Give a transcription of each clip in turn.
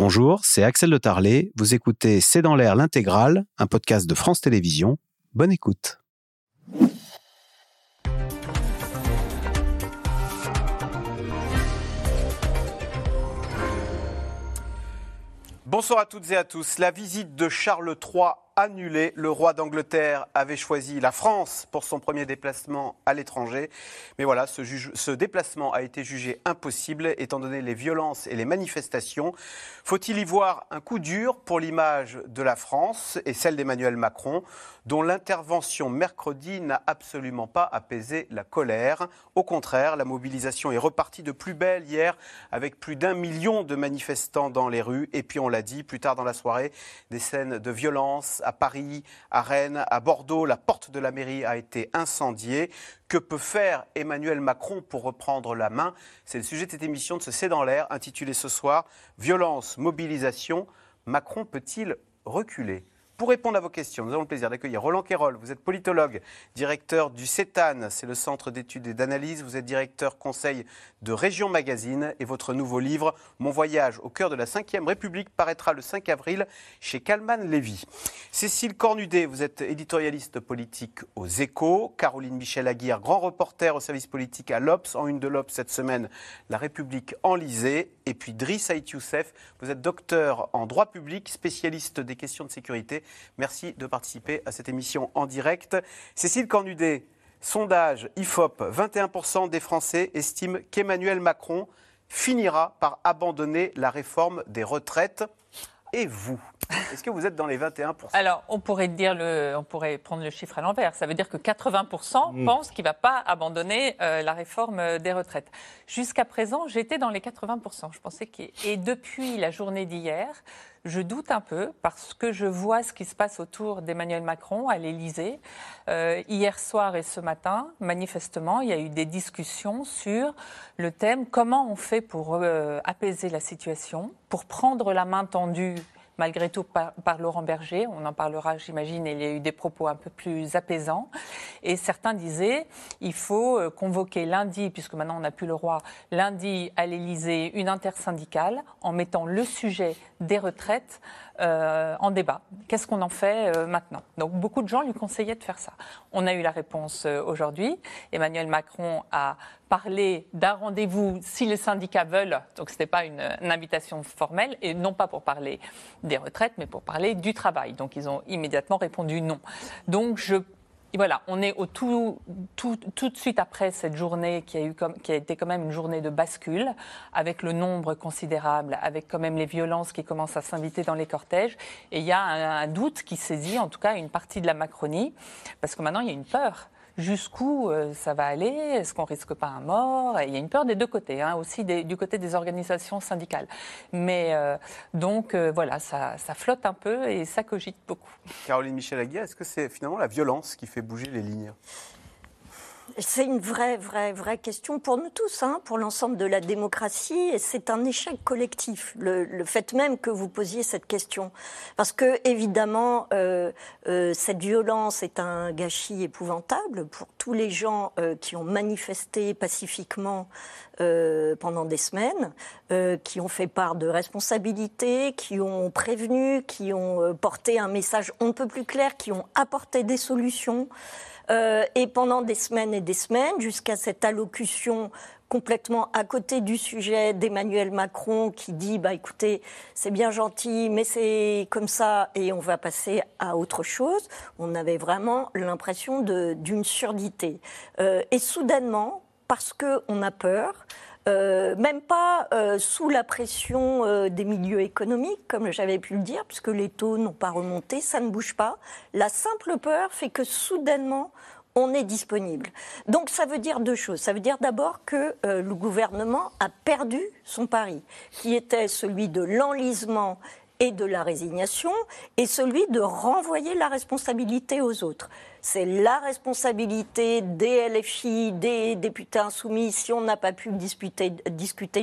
Bonjour, c'est Axel de Tarlet. Vous écoutez C'est dans l'air l'intégrale, un podcast de France Télévisions. Bonne écoute. Bonsoir à toutes et à tous. La visite de Charles III annulée. Le roi d'Angleterre avait choisi la France pour son premier déplacement à l'étranger. Mais voilà, ce, ce, déplacement a été jugé impossible étant donné les violences et les manifestations. Faut-il y voir un coup dur pour l'image de la France et celle d'Emmanuel Macron dont l'intervention mercredi n'a absolument pas apaisé la colère? Au contraire, la mobilisation est repartie de plus belle hier avec plus d'un million de manifestants dans les rues. Et puis on l'a dit plus tard dans la soirée, des scènes de violence à Paris, à Rennes, à Bordeaux. La porte de la mairie a été incendiée. Que peut faire Emmanuel Macron pour reprendre la main? C'est le sujet de cette émission de ce C'est dans l'air, intitulée ce soir Violence, mobilisation. Macron peut-il reculer? Pour répondre à vos questions, nous avons le plaisir d'accueillir Roland Quérol. Vous êtes politologue, directeur du CETAN, c'est le Centre d'études et d'analyse. Vous êtes directeur conseil de Région Magazine et votre nouveau livre, Mon voyage au cœur de la Ve République, paraîtra le 5 avril chez Calman Lévy. Cécile Cornudet, vous êtes éditorialiste politique aux Échos. Caroline Michel-Aguirre, grand reporter au service politique à l'Obs. En une de l'Obs cette semaine, La République enlisée. Et puis Driss Haït Youssef, vous êtes docteur en droit public, spécialiste des questions de sécurité Merci de participer à cette émission en direct. Cécile Cornudet, sondage IFOP, 21% des Français estiment qu'Emmanuel Macron finira par abandonner la réforme des retraites. Et vous Est-ce que vous êtes dans les 21% Alors, on pourrait, dire le, on pourrait prendre le chiffre à l'envers. Ça veut dire que 80% mm. pensent qu'il ne va pas abandonner euh, la réforme des retraites. Jusqu'à présent, j'étais dans les 80%. Je pensais que... Et depuis la journée d'hier, je doute un peu parce que je vois ce qui se passe autour d'Emmanuel Macron à l'Élysée. Euh, hier soir et ce matin, manifestement, il y a eu des discussions sur le thème comment on fait pour euh, apaiser la situation, pour prendre la main tendue malgré tout par, Laurent Berger. On en parlera, j'imagine, il y a eu des propos un peu plus apaisants. Et certains disaient, il faut euh, convoquer lundi, puisque maintenant on n'a plus le roi, lundi à l'Élysée, une intersyndicale en mettant le sujet des retraites euh, en débat. Qu'est-ce qu'on en fait euh, maintenant? Donc beaucoup de gens lui conseillaient de faire ça. On a eu la réponse aujourd'hui. Emmanuel Macron a parlé d'un rendez-vous si les syndicats veulent. Donc ce n'était pas une, invitation formelle et non pas pour parler des retraites, mais pour parler du travail. Donc ils ont immédiatement répondu non. Donc je voilà, on est au tout, tout, de suite après cette journée qui a été quand même une journée de bascule, avec le nombre considérable, avec quand même les violences qui commencent à s'inviter dans les cortèges. Et il y a un, un doute qui saisit en tout cas une partie de la Macronie, parce que maintenant il y a une peur jusqu'où euh, ça va aller? Est-ce qu'on risque pas un mort? Il y a une peur des deux côtés, hein, aussi du côté des organisations syndicales. Mais euh, donc euh, voilà, ça, flotte un peu et ça cogite beaucoup. Caroline Michel Aguirre, est-ce que c'est finalement la violence qui fait bouger les lignes? C'est une vraie, vraie, vraie question pour nous tous, hein, pour l'ensemble de la démocratie, et c'est un échec collectif, le, fait même que vous posiez cette question. Parce que, évidemment, euh, euh, cette violence est un gâchis épouvantable pour tous les gens euh, qui ont manifesté pacifiquement pendant des semaines, qui ont fait part de responsabilités, qui ont prévenu, qui ont porté un message on ne peut plus clair, qui ont apporté des solutions. Euh, et pendant des semaines et des semaines, jusqu'à cette allocution complètement à côté du sujet d'Emmanuel Macron qui dit bah écoutez c'est bien gentil mais c'est comme ça et on va passer à autre chose on avait vraiment l'impression d'une surdité. Euh, et soudainement parce que on a peur euh, même pas euh, sous la pression euh, des milieux économiques, comme j'avais pu le dire, puisque les taux n'ont pas remonté, ça ne bouge pas. La simple peur fait que soudainement, on est disponible. Donc ça veut dire deux choses. Ça veut dire d'abord que le gouvernement a perdu son pari, qui était celui de l'enlisement et de la résignation, et celui de renvoyer la responsabilité aux autres. C'est la responsabilité des LFI, des députés insoumis, si on n'a pas pu discuter,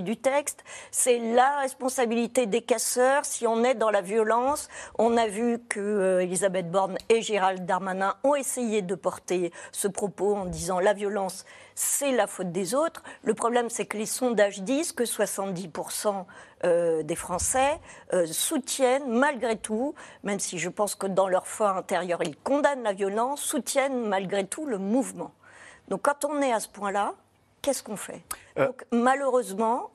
du texte. C'est la responsabilité des casseurs si on est dans la violence. On a vu que euh, Elisabeth Borne et Gérald Darmanin ont essayé de porter ce propos en disant la violence, c'est la faute des autres. Le problème, c'est que les sondages disent que 70% euh, des Français euh, soutiennent malgré tout, même si je pense que dans leur foi intérieure, ils condamnent la violence, soutiennent malgré tout le mouvement. Donc quand on est à ce point-là, qu'est-ce qu'on fait? Euh. Donc, Malheureusement,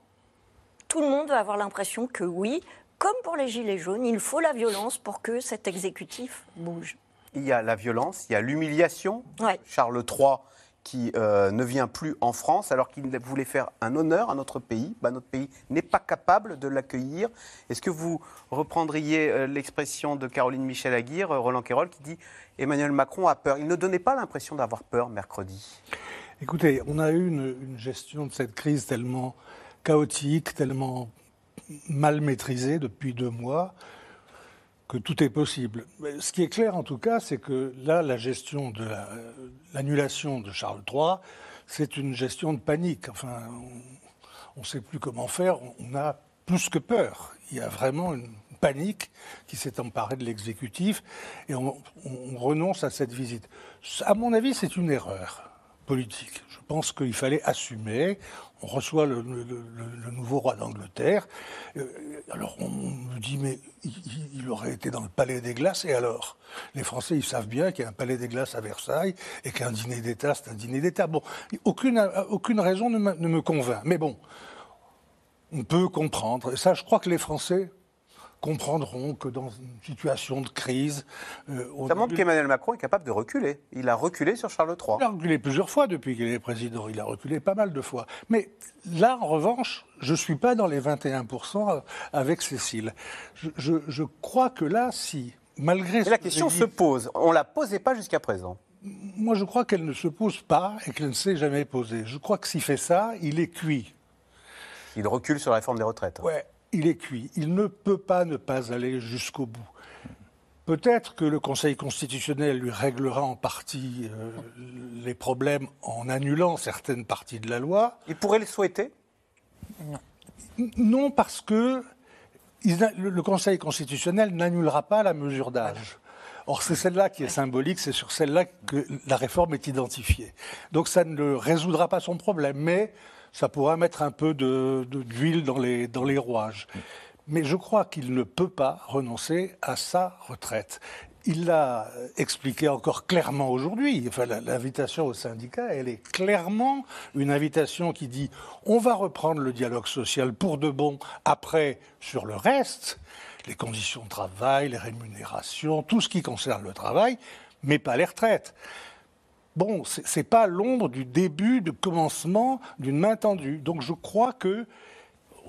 tout le monde va avoir l'impression que oui, comme pour les Gilets jaunes, il faut la violence pour que cet exécutif bouge. Il y a la violence, il y a l'humiliation. Ouais. Charles III qui euh, ne vient plus en France alors qu'il voulait faire un honneur à notre pays. Bah, notre pays n'est pas capable de l'accueillir. Est-ce que vous reprendriez euh, l'expression de Caroline Michel Aguirre, euh, Roland Quérol, qui dit Emmanuel Macron a peur Il ne donnait pas l'impression d'avoir peur mercredi. Écoutez, on a eu une gestion de cette crise tellement chaotique, tellement mal maîtrisée depuis deux mois, que tout est possible. Ce qui est clair en tout cas, c'est que là, la gestion de la- l'annulation de Charles III, c'est une gestion de panique. Enfin, on ne sait plus comment faire, on a plus que peur. Il y a vraiment une panique qui s'est emparée de l'exécutif et on, on renonce à cette visite. À mon avis, c'est une erreur politique. Je pense qu'il fallait assumer. On reçoit le, nouveau roi d'Angleterre. Euh, alors on me dit, mais il, aurait été dans le palais des glaces, et alors? Les Français, ils savent bien qu'il y a un palais des glaces à Versailles et qu'un dîner d'État, c'est un dîner d'État. Bon, aucune, raison ne me convainc. Mais bon, on peut comprendre. Et ça, je crois que les Français comprendront que dans une situation de crise, euh, Ça montre qu'Emmanuel Macron est capable de reculer. Il a reculé sur Charles III. il a reculé plusieurs fois depuis qu'il est président. Il a reculé pas mal de fois. Mais là, en revanche, je ne suis pas dans les 21% avec Cécile. Je, je- je crois que là, si, malgré Mais la que question se pose. On ne la posait pas jusqu'à présent. moi, je crois qu'elle ne se pose pas et qu'elle ne s'est jamais posée. Je crois que s'il fait ça, il est cuit. Il recule sur la réforme des retraites. Ouais, il est cuit. Il ne peut pas ne pas aller jusqu'au bout. Peut-être que le Conseil constitutionnel lui réglera en partie euh, les problèmes en annulant certaines parties de la loi. Il pourrait le souhaiter? Non, parce que le Conseil constitutionnel n'annulera pas la mesure d'âge. Or, c'est celle-là qui est symbolique, c'est sur celle-là que la réforme est identifiée. Donc, ça ne résoudra pas son problème, mais ça pourra mettre un peu de- d'huile dans les, dans les rouages. Mais je crois qu'il ne peut pas renoncer à sa retraite. Il l'a expliqué encore clairement aujourd'hui. Enfin, l'invitation au syndicat, elle est clairement une invitation qui dit on va reprendre le dialogue social pour de bon après sur le reste, les conditions de travail, les rémunérations, tout ce qui concerne le travail, mais pas les retraites. Bon, c'est c'est pas l'ombre du début, du commencement d'une main tendue. Donc je crois que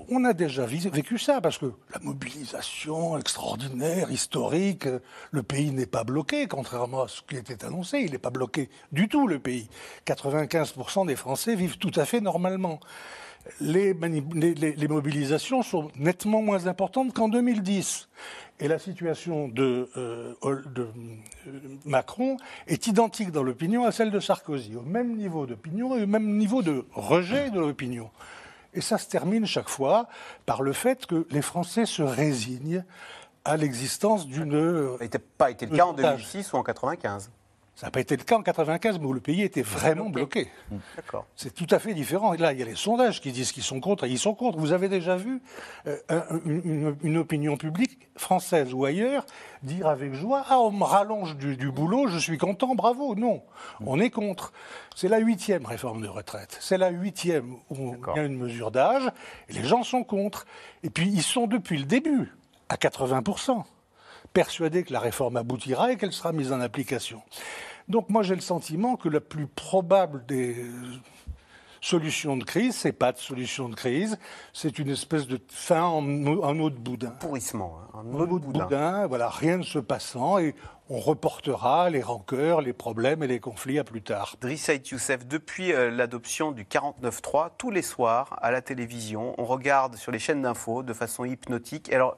on a déjà vécu ça, parce que la mobilisation extraordinaire, historique, le pays n'est pas bloqué, contrairement à ce qui était annoncé. Il n'est pas bloqué du tout, le pays. 95% des Français vivent tout à fait normalement. Les, mobilisations sont nettement moins importantes qu'en 2010. Et la situation de, euh, de, euh, Macron est identique dans l'opinion à celle de Sarkozy, au même niveau d'opinion et au même niveau de rejet de l'opinion. Et ça se termine chaque fois par le fait que les Français se résignent à l'existence d'une. Ça n'a pas été le cas en Sondage. 2006 ou en 95. Ça n'a pas été le cas en 95, mais où le pays était vraiment bloqué. D'accord. C'est tout à fait différent. Et là, il y a les sondages qui disent qu'ils sont contre et ils sont contre. Vous avez déjà vu euh, un- une, une- une opinion publique française ou ailleurs dire avec joie Ah, on me rallonge du, du boulot, je suis content, bravo. Non, on est contre. C'est la huitième réforme de retraite. C'est la huitième où il y a une mesure d'âge et les gens sont contre. Et puis, ils sont depuis le début à 80% persuadés que la réforme aboutira et qu'elle sera mise en application. Donc moi j'ai le sentiment que la plus probable des euh, solutions de crise, c'est pas de solution de crise, c'est une espèce de fin en, en eau de boudin. Pourrissement. hein, En eau de boudin. boudin, voilà, rien ne se passant et on reportera les rancœurs, les problèmes et les conflits à plus tard. Driss Saïd Youssef, depuis euh, l'adoption du 49.3, tous les soirs à la télévision, on regarde sur les chaînes d'infos de façon hypnotique. Alors,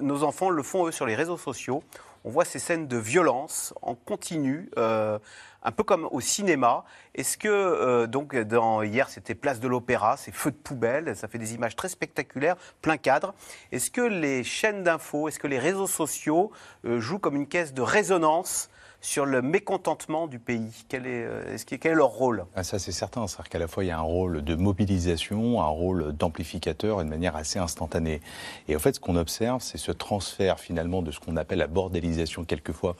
nos enfants le font eux sur les réseaux sociaux. on voit ces scènes de violence en continu, euh, un peu comme au cinéma. Est-ce que, euh, donc, hier, c'était Place de l'Opéra, ces feux de poubelle, ça fait des images très spectaculaires, plein cadre. Est-ce que les chaînes d'infos, est-ce que les réseaux sociaux euh, jouent comme une caisse de résonance sur le mécontentement du pays Quel est, euh, est-ce que- quel est leur rôle? Ah, ça, c'est certain. C'est-à-dire qu'à la fois, il y a un rôle de mobilisation, un rôle d'amplificateur de manière assez instantanée. Et en fait, ce qu'on observe, c'est ce transfert finalement de ce qu'on appelle la bordélisation quelquefois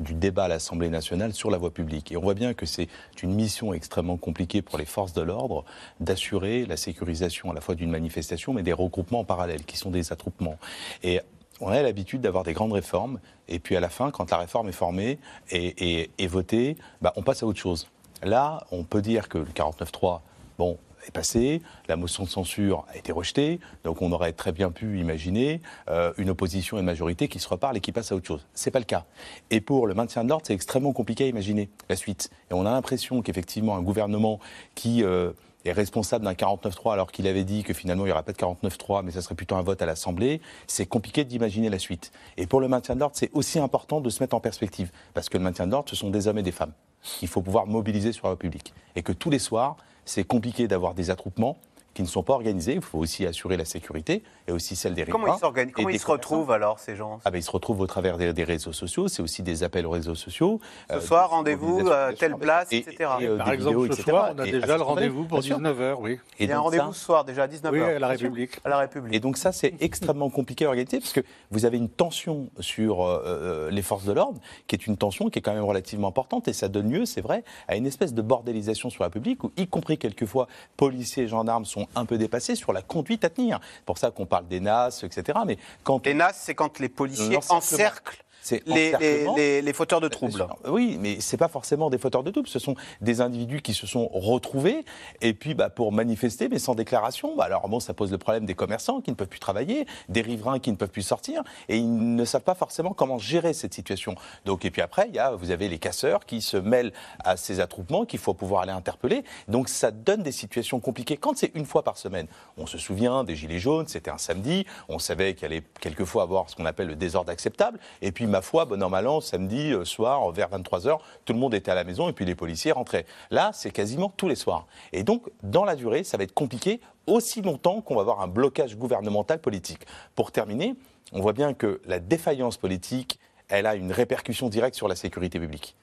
du débat à l'Assemblée nationale sur la voie publique. Et on voit bien que c'est une mission extrêmement compliquée pour les forces de l'ordre d'assurer la sécurisation à la fois d'une manifestation, mais des regroupements en parallèle, qui sont des attroupements. Et on a l'habitude d'avoir des grandes réformes, et puis à la fin, quand la réforme est formée et, votée, bah, on passe à autre chose. Là, on peut dire que le 49.3, bon, est passé, la motion de censure a été rejetée, donc on aurait très bien pu imaginer euh, une opposition et une majorité qui se reparlent et qui passent à autre chose. C'est pas le cas. Et pour le maintien de l'ordre, c'est extrêmement compliqué à imaginer la suite. Et on a l'impression qu'effectivement, un gouvernement qui euh, est responsable d'un 49-3 alors qu'il avait dit que finalement il n'y aurait pas de 49-3 mais ça serait plutôt un vote à l'Assemblée, c'est compliqué d'imaginer la suite. Et pour le maintien de l'ordre, c'est aussi important de se mettre en perspective parce que le maintien de l'ordre, ce sont des hommes et des femmes qu'il faut pouvoir mobiliser sur la voie publique. Et que tous les soirs, c'est compliqué d'avoir des attroupements qui ne sont pas organisés. Il faut aussi assurer la sécurité et aussi celle des Comment riverains ils s'organisent et Comment ils se retrouvent alors, ces gens ah ben, ils se retrouvent au travers des, des réseaux sociaux, c'est aussi des appels aux réseaux sociaux. Ce euh, soir, rendez-vous à telle place, et- etc. et, euh, Par des exemple, vidéos, ce etc. soir, on a Et déjà le rendez-vous pour bien sûr. 19h, oui. Il y a un rendez-vous ce soir déjà à 19h. Oui, à la République. À la République. Et donc ça, c'est extrêmement compliqué à organiser parce que vous avez une tension sur euh, les forces de l'ordre qui est une tension qui est quand même relativement importante et ça donne lieu, c'est vrai, à une espèce de bordélisation sur la publique où, y compris quelquefois, policiers et gendarmes sont un peu dépassés sur la conduite à tenir. C'est pour ça qu'on parle des NAS, etc. Mais quand Les NAS, c'est quand les policiers encerclent les, les, encerclement. les- les fauteurs de troubles. Oui, mais c'est pas forcément des fauteurs de troubles. Ce sont des individus qui se sont retrouvés et puis bah, pour manifester, mais sans déclaration. Bah, alors bon, ça pose le problème des commerçants qui ne peuvent plus travailler, des riverains qui ne peuvent plus sortir et ils ne savent pas forcément comment gérer cette situation. Donc et puis après, il y a, vous avez les casseurs qui se mêlent à ces attroupements qu'il faut pouvoir aller interpeller. Donc ça donne des situations compliquées. Quand c'est une fois par semaine, on se souvient des gilets jaunes, c'était un samedi, on savait qu'il allait quelquefois avoir ce qu'on appelle le désordre acceptable. Et puis ma foi, bon an mal an, samedi euh, soir vers 23h, tout le monde était à la maison et puis les policiers rentraient. Là, c'est quasiment tous les soirs. Et donc dans la durée, ça va être compliqué aussi longtemps qu'on va avoir un blocage gouvernemental politique. Pour terminer, on voit bien que la défaillance politique, elle a une répercussion directe sur la sécurité publique.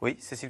Oui, Cécile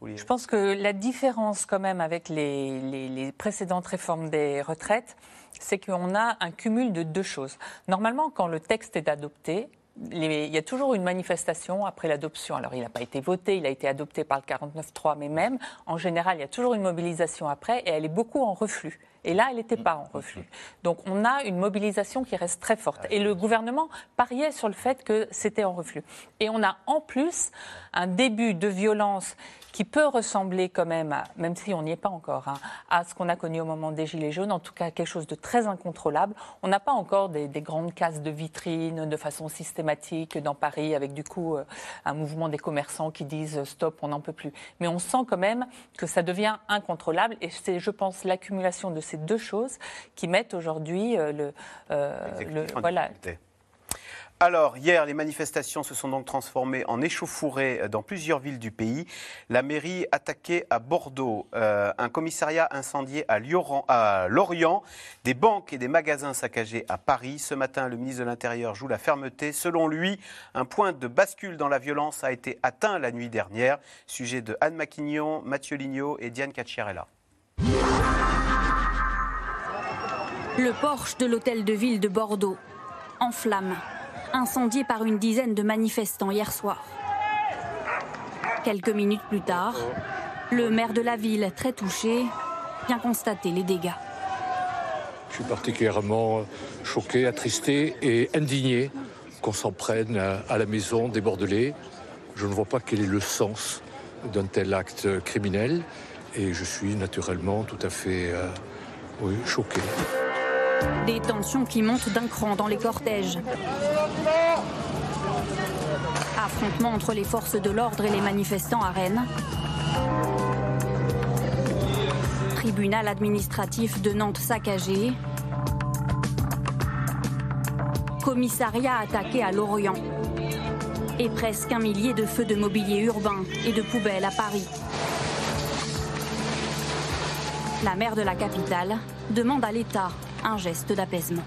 vouliez- Je pense que la différence quand même avec les, les- les précédentes réformes des retraites, c'est qu'on a un cumul de deux choses. Normalement, quand le texte est adopté, les- il y a toujours une manifestation après l'adoption. Alors, il n'a pas été voté, il a été adopté par le 49.3, mais même, en général, il y a toujours une mobilisation après et elle est beaucoup en reflux. Et là, elle n'était pas en reflux. Donc, on a une mobilisation qui reste très forte. Et le gouvernement pariait sur le fait que c'était en reflux. Et on a en plus un début de violence qui peut ressembler quand même, à, même si on n'y est pas encore, hein, à ce qu'on a connu au moment des Gilets jaunes, en tout cas quelque chose de très incontrôlable. On n'a pas encore des, des grandes cases de vitrines de façon systématique dans Paris, avec du coup euh, un mouvement des commerçants qui disent stop, on n'en peut plus. Mais on sent quand même que ça devient incontrôlable et c'est, je pense, l'accumulation de ces deux choses qui mettent aujourd'hui euh, le, euh, le- voilà, difficulté. Alors, hier, les manifestations se sont donc transformées en échauffourées dans plusieurs villes du pays. La mairie attaquée à Bordeaux, euh, un commissariat incendié à Lorient, des banques et des magasins saccagés à Paris. Ce matin, le ministre de l'Intérieur joue la fermeté. Selon lui, un point de bascule dans la violence a été atteint la nuit dernière. Sujet de Anne Maquignon, Mathieu Lignot et Diane Cacciarella. Le porche de l'hôtel de ville de Bordeaux, en flammes, incendié par une dizaine de manifestants hier soir. Quelques minutes plus tard, le maire de la ville, très touché, vient constater les dégâts. Je suis particulièrement choqué, attristé et indigné qu'on s'en prenne à- la maison des Bordelais. Je ne vois pas quel est le sens d'un tel acte criminel et je suis naturellement tout à fait euh, choqué. Des tensions qui montent d'un cran dans les cortèges. Affrontement entre les forces de l'ordre et les manifestants à Rennes. Tribunal administratif de Nantes saccagé. Commissariat attaqué à Lorient. et presque un millier de feux de mobilier urbain et de poubelles à Paris. La maire de la capitale demande à l'État un geste d'apaisement.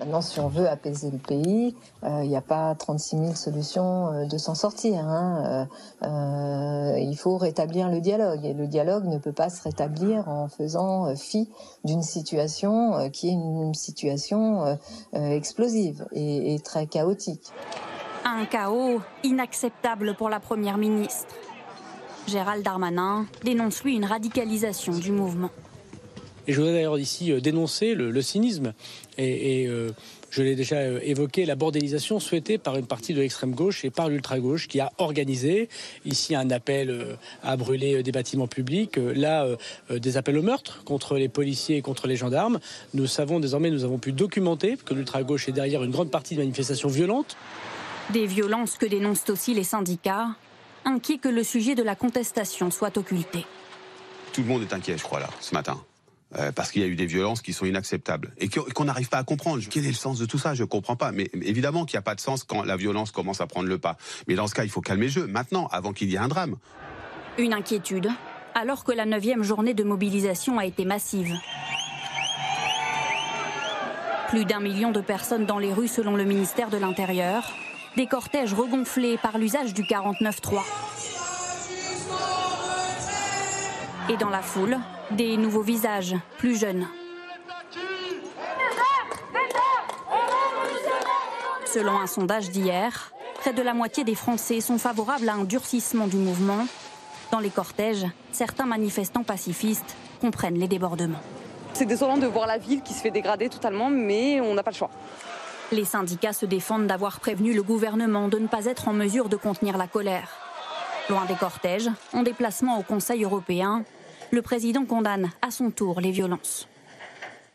Maintenant, si on veut apaiser le pays, il n'y a pas 36 000 solutions euh, de s'en sortir. Hein. Euh, euh, il faut rétablir le dialogue. Et le dialogue ne peut pas se rétablir en faisant fi d'une situation qui est une situation explosive et, et très chaotique. Un chaos inacceptable pour la Première ministre. Gérald Darmanin dénonce lui une radicalisation du mouvement. Et je voudrais d'ailleurs ici euh, dénoncer le, cynisme et, euh, je l'ai déjà euh, évoqué, la bordélisation souhaitée par une partie de l'extrême gauche et par l'ultra-gauche qui a organisé ici un appel à brûler des bâtiments publics, là des appels au meurtre contre les policiers et contre les gendarmes. Nous savons désormais, nous avons pu documenter que l'ultra-gauche est derrière une grande partie de manifestations violentes. Des violences que dénoncent aussi les syndicats, inquiets que le sujet de la contestation soit occulté. Tout le monde est inquiet, je crois, là, ce matin. Euh, parce qu'il y a eu des violences qui sont inacceptables et qu'on n'arrive pas à comprendre. Quel est le sens de tout ça? Je ne comprends pas. Mais évidemment qu'il n'y a pas de sens quand la violence commence à prendre le pas. Mais dans ce cas, il faut calmer le jeu maintenant, avant qu'il y ait un drame. Une inquiétude, alors que la neuvième journée de mobilisation a été massive. Plus d'un million de personnes dans les rues selon le ministère de l'Intérieur. Des cortèges regonflés par l'usage du 49-3. Et dans la foule, des nouveaux visages, plus jeunes. Selon un sondage d'hier, près de la moitié des Français sont favorables à un durcissement du mouvement. Dans les cortèges, certains manifestants pacifistes comprennent les débordements. C'est désolant de voir la ville qui se fait dégrader totalement, mais on n'a pas le choix. Les syndicats se défendent d'avoir prévenu le gouvernement de ne pas être en mesure de contenir la colère. Loin des cortèges, en déplacement au Conseil européen, le président condamne à son tour les violences.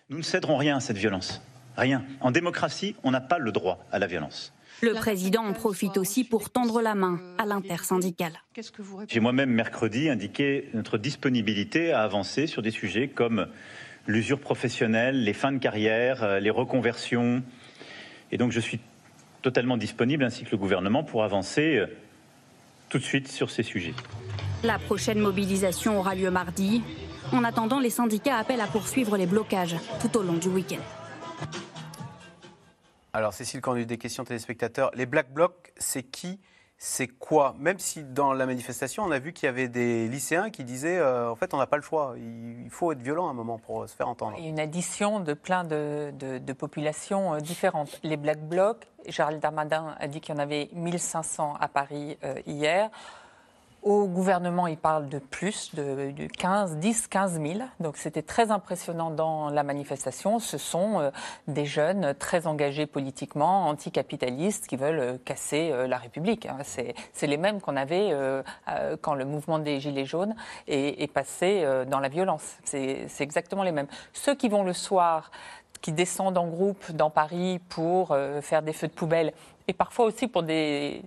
Nous ne céderons rien à cette violence. Rien. En démocratie, on n'a pas le droit à la violence. Le président en profite aussi pour tendre la main à l'intersyndicale. J'ai moi-même mercredi indiqué notre disponibilité à avancer sur des sujets comme l'usure professionnelle, les fins de carrière, euh, les reconversions. Et donc je suis totalement disponible, ainsi que le gouvernement, pour avancer euh, tout de suite sur ces sujets. La prochaine mobilisation aura lieu mardi. En attendant, les syndicats appellent à poursuivre les blocages tout au long du week-end. Alors, Cécile, quand on a eu des questions téléspectateurs, les Black Blocs, c'est qui c'est quoi? Même si dans la manifestation, on a vu qu'il y avait des lycéens qui disaient euh, en fait, on n'a pas le choix, il faut être violent à un moment pour se faire entendre. Il y a une addition de plein de, populations euh, différentes. Les Black Blocs, Gérald Darmanin a dit qu'il y en avait 1500 à Paris euh, hier. Au gouvernement, il parle de plus, de, 15, 10, 15 000. Donc c'était très impressionnant dans la manifestation. Ce sont euh, des jeunes très engagés politiquement, anticapitalistes, qui veulent euh, casser euh, la République. Hein. C'est les mêmes qu'on avait quand le mouvement des Gilets jaunes est, est passé dans la violence. C'est exactement les mêmes. Ceux qui vont le soir qui descendent en groupe dans Paris pour faire des feux de poubelle et parfois aussi pour des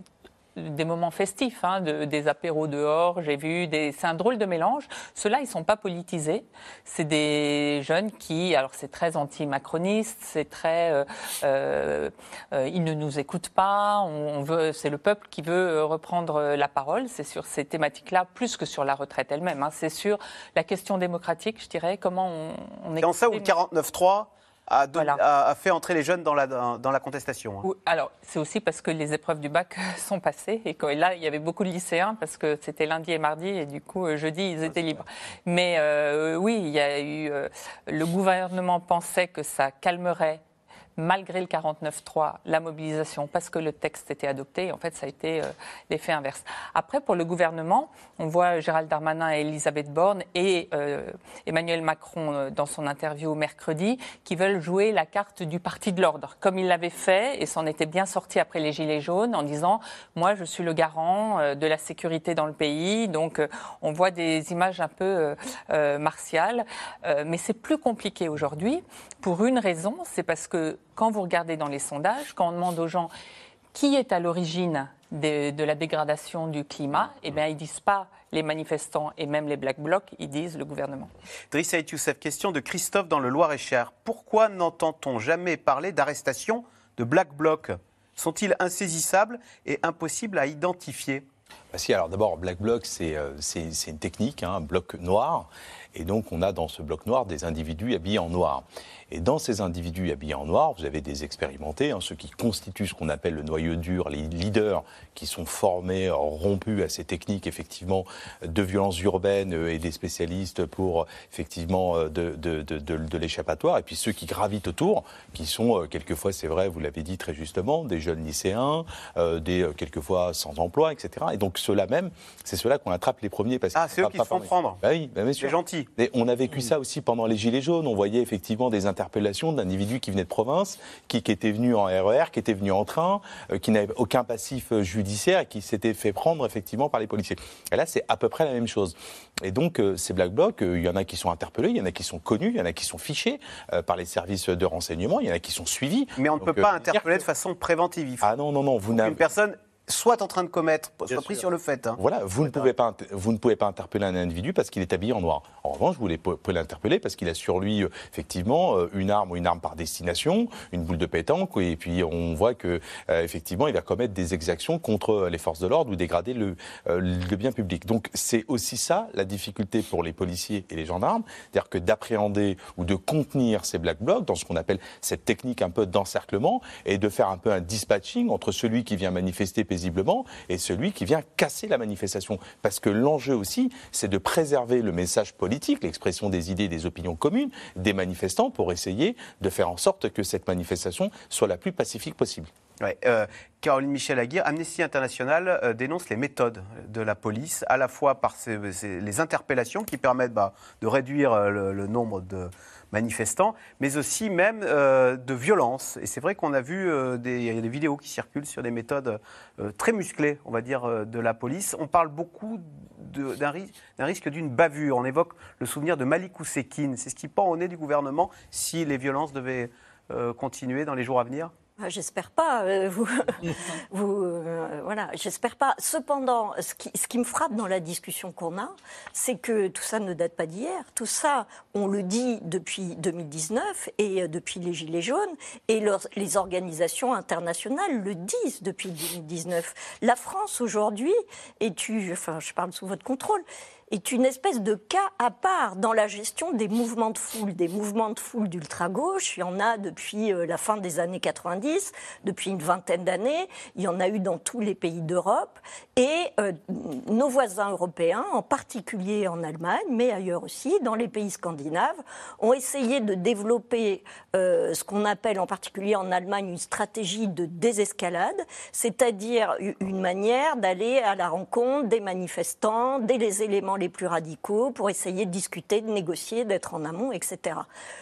des moments festifs, hein, des apéros dehors, j'ai vu, des... c'est un drôle de mélange. Ceux-là, ils sont pas politisés. C'est des jeunes qui, alors c'est très anti-macroniste, c'est très, euh, euh, euh, ils ne nous écoutent pas. On veut, c'est le peuple qui veut reprendre la parole. C'est sur ces thématiques-là plus que sur la retraite elle-même. Hein. C'est sur la question démocratique, je dirais. Comment on, on est. Dans ça où le 49-3 a, fait entrer les jeunes dans la, dans, la contestation. Hein. Alors, c'est aussi parce que les épreuves du bac sont passées et que là, il y avait beaucoup de lycéens parce que c'était lundi et mardi et du coup, euh, jeudi, ils étaient libres. Mais euh, oui, il y a eu. Euh, le gouvernement pensait que ça calmerait malgré le 49-3, la mobilisation, parce que le texte était adopté. En fait, ça a été euh, l'effet inverse. Après, pour le gouvernement, on voit Gérald Darmanin et Elisabeth Borne et euh, Emmanuel Macron euh, dans son interview mercredi qui veulent jouer la carte du parti de l'ordre, comme il l'avait fait et s'en était bien sorti après les Gilets jaunes en disant Moi, je suis le garant de la sécurité dans le pays. Donc, on voit des images un peu martiales. mais c'est plus compliqué aujourd'hui pour une raison c'est parce que quand vous regardez dans les sondages, quand on demande aux gens qui est à l'origine de, la dégradation du climat, eh bien, ils disent pas les manifestants et même les Black Blocs, ils disent le gouvernement. Drissa Youssef, question de Christophe dans le Loir-et-Cher. Pourquoi n'entend-on jamais parler d'arrestation de Black Blocs? Sont-ils insaisissables et impossibles à identifier? Bah si, alors d'abord, Black Bloc, c'est euh, c'est une technique, hein, un bloc noir. Et donc, on a dans ce bloc noir des individus habillés en noir. Et dans ces individus habillés en noir, vous avez des expérimentés, hein, ceux qui constituent ce qu'on appelle le noyau dur, les leaders qui sont formés, euh, rompus à ces techniques, effectivement, de violence urbaine euh, et des spécialistes pour, effectivement, euh, de, de, de, l'échappatoire. Et puis ceux qui gravitent autour, qui sont, quelquefois, c'est vrai, vous l'avez dit très justement, des jeunes lycéens, euh, des, quelquefois, sans emploi, etc. Et donc, ceux-là même, c'est ceux-là qu'on attrape les premiers. Parce Ah, c'est eux qui se font prendre. Bah oui, bah bien sûr. C'est Et on a vécu ça aussi pendant les Gilets jaunes. On voyait effectivement des interpellations d'individus qui venaient de province, qui, qui étaient venus en RER, qui étaient venus en train, euh, qui n'avaient aucun passif euh, judiciaire et qui s'étaient fait prendre effectivement par les policiers. Et là, c'est à peu près la même chose. Et donc, euh, ces Black Blocs, euh, il y en a qui sont interpellés, il y en a qui sont connus, il y en a qui sont fichés euh, par les services de renseignement, il y en a qui sont suivis. Mais on ne peut pas interpeller que- de façon préventive. Il faut Ah non, non, non, vous n'avez personne soit en train de commettre, soit Bien pris sûr. sur le fait. hein. Voilà, vous ne, pouvez pas, vous ne pouvez pas interpeller un individu parce qu'il est habillé en noir. En revanche, vous pouvez l'interpeller parce qu'il a sur lui, euh, effectivement, euh, une arme ou une arme par destination, une boule de pétanque, et puis on voit que, euh, effectivement, il va commettre des exactions contre les forces de l'ordre ou dégrader le, le bien public. Donc, c'est aussi ça, la difficulté pour les policiers et les gendarmes, c'est-à-dire que d'appréhender ou de contenir ces black blocs dans ce qu'on appelle cette technique un peu d'encerclement et de faire un peu un dispatching entre celui qui vient manifester paisiblement et celui qui vient casser la manifestation. Parce que l'enjeu aussi, c'est de préserver le message politique, l'expression des idées des opinions communes des manifestants pour essayer de faire en sorte que cette manifestation soit la plus pacifique possible. Euh, Caroline Michel Aguirre, Amnesty International euh, dénonce les méthodes de la police, à la fois par les interpellations qui permettent bah, de réduire euh, le nombre de manifestants, mais aussi même euh, de violence. Et c'est vrai qu'on a vu euh, des, vidéos qui circulent sur des méthodes euh, très musclées, on va dire, de la police. On parle beaucoup d'un ri- d'un risque d'une bavure. On évoque le souvenir de Malik Oussekine. C'est ce qui pend au nez du gouvernement si les violences devaient continuer dans les jours à venir? J'espère pas. euh, vous, euh, voilà, j'espère pas. Cependant, ce qui, me frappe dans la discussion qu'on a, c'est que tout ça ne date pas d'hier. Tout ça, on le dit depuis 2019 et euh, depuis les Gilets jaunes, et les organisations internationales le disent depuis 2019. La France aujourd'hui est, tu, enfin, je parle sous votre contrôle est une espèce de cas à part dans la gestion des mouvements de foule. Des mouvements de foule d'ultra-gauche, il y en a depuis euh, la fin des années 90, depuis une vingtaine d'années, il y en a eu dans tous les pays d'Europe, et euh, nos voisins européens, en particulier en Allemagne, mais ailleurs aussi, dans les pays scandinaves, ont essayé de développer euh, ce qu'on appelle en particulier en Allemagne une stratégie de désescalade, c'est-à-dire une manière d'aller à la rencontre des manifestants, des les éléments les plus radicaux, pour essayer de discuter, de négocier, d'être en amont, etc.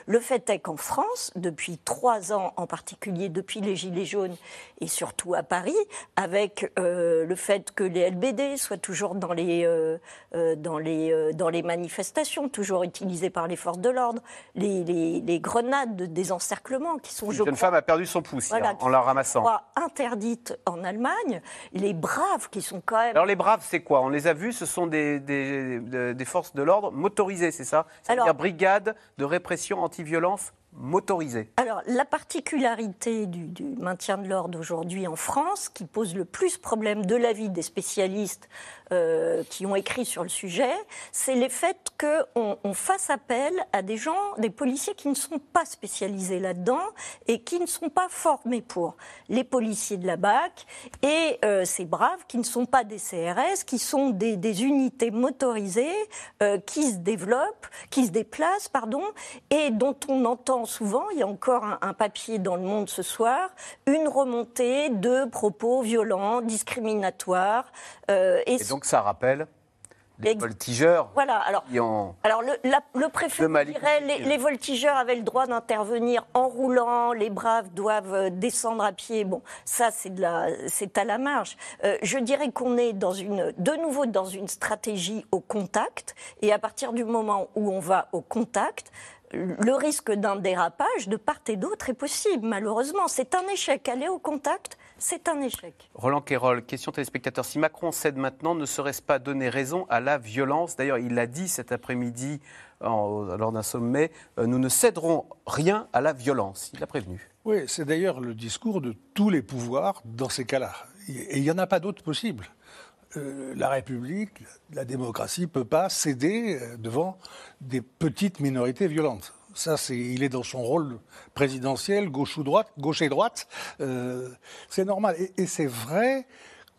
Le fait est qu'en France, depuis trois ans en particulier, depuis les Gilets jaunes et surtout à Paris, avec euh, le fait que les LBD soient toujours dans les, euh, euh, dans les, dans les manifestations, toujours utilisées par les forces de l'ordre, les, les- les grenades de désencerclement qui sont, Une je jeune crois, femme a perdu son pouce hier, voilà, en la ramassant. crois, interdites en Allemagne, les braves qui sont quand même Alors les braves, c'est quoi? On les a vus, ce sont des, des, de- des forces de l'ordre motorisées, c'est ça? C'est-à-dire brigade de répression anti-violence motorisée. Alors, la particularité du, du maintien de l'ordre aujourd'hui en France, qui pose le plus problème de l'avis des spécialistes euh, qui ont écrit sur le sujet, c'est le fait qu'on on fasse appel à des gens, des policiers qui ne sont pas spécialisés là-dedans et qui ne sont pas formés pour. Les policiers de la BAC et euh, ces braves qui ne sont pas des CRS, qui sont des, des unités motorisées euh, qui se développent, qui se déplacent, pardon, et dont on entend souvent, il y a encore un, un papier dans Le Monde ce soir, une remontée de propos violents, discriminatoires. euh, et Et ça rappelle les voltigeurs voilà, alors qui ont... alors le, la- le préfet dirait les, les voltigeurs avaient le droit d'intervenir en roulant, les braves doivent euh, descendre à pied. Bon, ça c'est de la, c'est à la marge. Euh, je dirais qu'on est dans une, de nouveau dans une stratégie au contact, et à partir du moment où on va au contact. Le risque d'un dérapage de part et d'autre est possible, malheureusement. C'est un échec. Aller au contact, c'est un échec. Roland Quérol, question téléspectateur. Si Macron cède maintenant, ne serait-ce pas donner raison à la violence? D'ailleurs, il l'a dit cet après-midi lors d'un sommet, euh, nous ne céderons rien à la violence. Il a prévenu. Oui, c'est d'ailleurs le discours de tous les pouvoirs dans ces cas-là. Et il n'y en a pas d'autre possible. Euh, la République, la démocratie ne peut pas céder euh, devant des petites minorités violentes. Ça, il est dans son rôle présidentiel, gauche ou droite, gauche et droite. Euh, c'est normal. Et, c'est vrai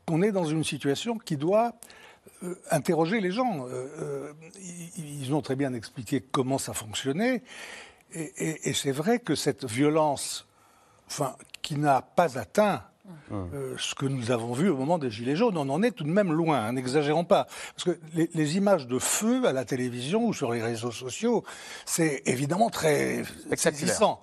qu'on est dans une situation qui doit euh, interroger les gens. Euh, ils, ont très bien expliqué comment ça fonctionnait. Et, et- et c'est vrai que cette violence, enfin, qui n'a pas atteint euh, ce que nous avons vu au moment des Gilets jaunes, on en est tout de même loin, hein, n'exagérons pas. Parce que les, les images de feu à la télévision ou sur les réseaux sociaux, c'est évidemment très saisissant.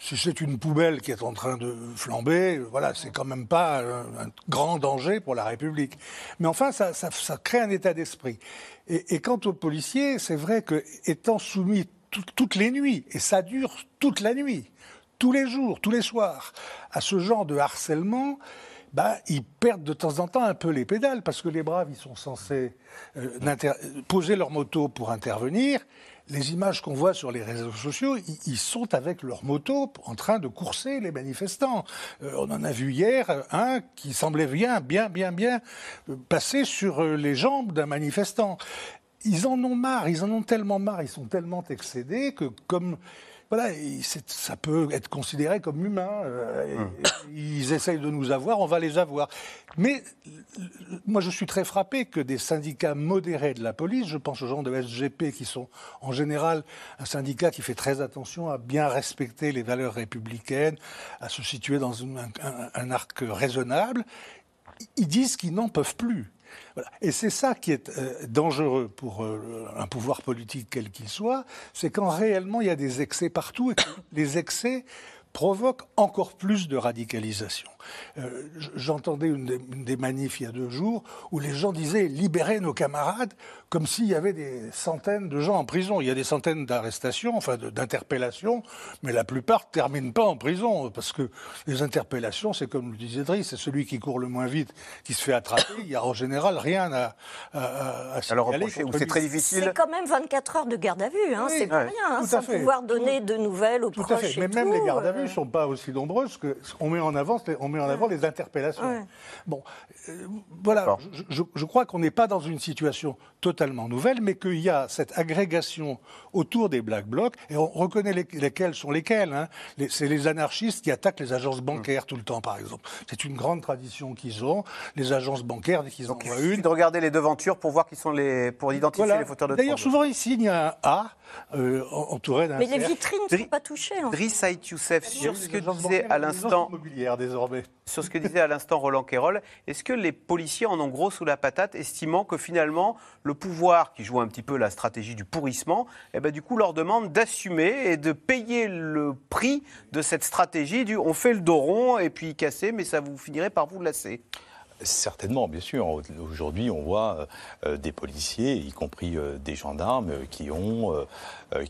Si c'est une poubelle qui est en train de flamber, voilà, c'est quand même pas un, un grand danger pour la République. Mais enfin, ça, ça- ça crée un état d'esprit. Et, et quant aux policiers, c'est vrai que étant soumis tout- toutes les nuits, et ça dure toute la nuit, tous les jours, tous les soirs, à ce genre de harcèlement, bah, ils perdent de temps en temps un peu les pédales, parce que les braves, ils sont censés euh, poser leur moto pour intervenir. Les images qu'on voit sur les réseaux sociaux, ils, sont avec leur moto en train de courser les manifestants. Euh, on en a vu hier euh, un qui semblait bien, bien, bien, bien passer sur les jambes d'un manifestant. Ils en ont marre, ils en ont tellement marre, ils sont tellement excédés que comme voilà, ça peut être considéré comme humain. euh, et- Ils essayent de nous avoir, on va les avoir. Mais moi, je suis très frappé que des syndicats modérés de la police, je pense aux gens de SGP qui sont en général un syndicat qui fait très attention à bien respecter les valeurs républicaines, à se situer dans une- un, un- un arc raisonnable, ils disent qu'ils n'en peuvent plus. Et c'est ça qui est euh, dangereux pour euh, un pouvoir politique quel qu'il soit, c'est quand réellement il y a des excès partout et que les excès provoquent encore plus de radicalisation. Euh, J'entendais une, des- une des manifs il y a deux jours où les gens disaient libérer nos camarades comme s'il y avait des centaines de gens en prison. Il y a des centaines d'arrestations, enfin d'interpellations, mais la plupart ne terminent pas en prison parce que les interpellations, c'est comme le disait Driss, c'est celui qui court le moins vite qui se fait attraper. Il n'y a en général rien à, à, à, à signaler c'est très difficile. C'est quand même 24 heures de garde à vue, hein, Oui, c'est pas ouais, rien, hein, sans fait. pouvoir donner de nouvelles aux Tout proches à fait. et Mais même les tout, gardes à vue ne sont pas aussi nombreuses que on met en avant, on met en avant les interpellations. Ouais. Bon, euh, voilà. Je, je- je crois qu'on n'est pas dans une situation totalement nouvelle, mais qu'il y a cette agrégation autour des black blocs, et on reconnaît les- lesquels sont lesquels. hein. Les- C'est les anarchistes qui attaquent les agences bancaires tout le temps, par exemple. C'est une grande tradition qu'ils ont. Les agences bancaires, dès qu'ils en Il voient suffit une, de regarder les devantures pour voir qui sont les, pour identifier voilà. les fauteurs de D'ailleurs, souvent ici, il y a un A euh, entouré d'un Mais les vitrines ne sont pas touchées. en fait. Driss Youssef, sur Oui, ce que disait bancaires, à l'instant désormais. sur ce que disait à l'instant Roland Quérol, est-ce que les policiers en ont gros sous la patate, estimant que finalement le pouvoir, qui joue un petit peu la stratégie du pourrissement, eh ben, du coup leur demande d'assumer et de payer le prix de cette stratégie du on fait le dos rond et puis casser, mais ça vous finirait par vous lasser Certainement, bien sûr. Aujourd'hui, on voit euh, des policiers, y compris euh, des gendarmes, euh, qui, ont,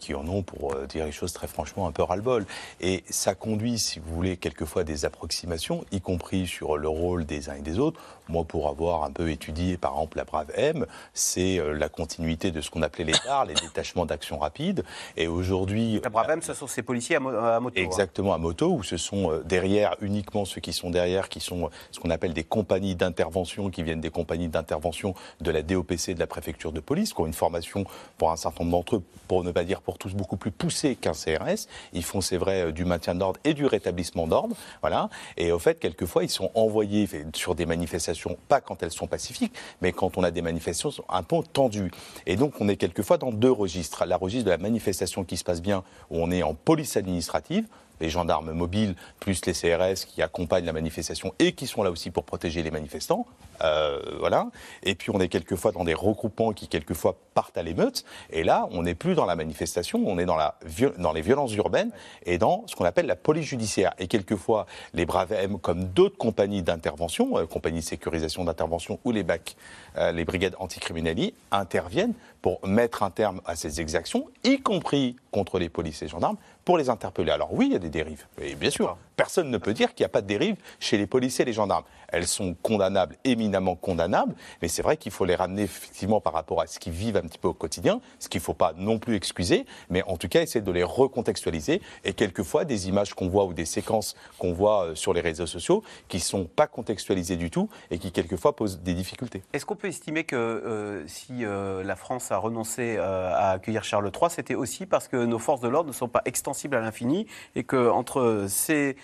qui en ont, pour dire les choses très franchement, un peu ras-le-bol. Et ça conduit, si vous voulez, quelquefois des approximations, y compris sur le rôle des uns et des autres. Moi, pour avoir un peu étudié, par exemple, la Brave M, c'est la continuité de ce qu'on appelait les DAR, les détachements d'action rapide. Et aujourd'hui... La Brave M, ce sont ces policiers à, mo- à moto. hein. Exactement, à moto, où ce sont derrière, uniquement ceux qui sont derrière, qui sont ce qu'on appelle des compagnies d'intervention, qui viennent des compagnies d'intervention de la DOPC, de la préfecture de police, qui ont une formation pour un certain nombre d'entre eux, pour ne pas dire pour tous, beaucoup plus poussée qu'un CRS. Ils font, c'est vrai, euh, du maintien d'ordre et du rétablissement d'ordre. Voilà. Et au fait, quelquefois, ils sont envoyés sur des manifestations, pas quand elles sont pacifiques, mais quand on a des manifestations un peu tendues. Et donc, on est quelquefois dans deux registres. La registre de la manifestation qui se passe bien, où on est en police administrative, les gendarmes mobiles, plus les CRS qui accompagnent la manifestation et qui sont là aussi pour protéger les manifestants. Euh, voilà. Et puis on est quelquefois dans des regroupements qui quelquefois partent à l'émeute. Et là, on n'est plus dans la manifestation, on est dans, les violences urbaines et dans ce qu'on appelle la police judiciaire. Et quelquefois, les Braves M, comme d'autres compagnies d'intervention, euh, compagnies de sécurisation d'intervention ou les BAC, euh, les brigades anticriminelles, interviennent pour mettre un terme à ces exactions, y compris contre les policiers et gendarmes, pour les interpeller. Alors oui, il y a des dérives, et bien sûr, personne ne peut dire qu'il n'y a pas de dérives chez les policiers et les gendarmes. Elles sont condamnables, éminemment condamnables, mais c'est vrai qu'il faut les ramener effectivement par rapport à ce qu'ils vivent un petit peu au quotidien, ce qu'il ne faut pas non plus excuser, mais en tout cas essayer de les recontextualiser. Et quelquefois, des images qu'on voit ou des séquences qu'on voit euh, sur les réseaux sociaux qui ne sont pas contextualisées du tout et qui quelquefois posent des difficultés. Est-ce qu'on peut estimer que euh, si euh, la France a renoncé à accueillir Charles III, c'était aussi parce que nos forces de l'ordre ne sont pas extensibles à l'infini et que entre ces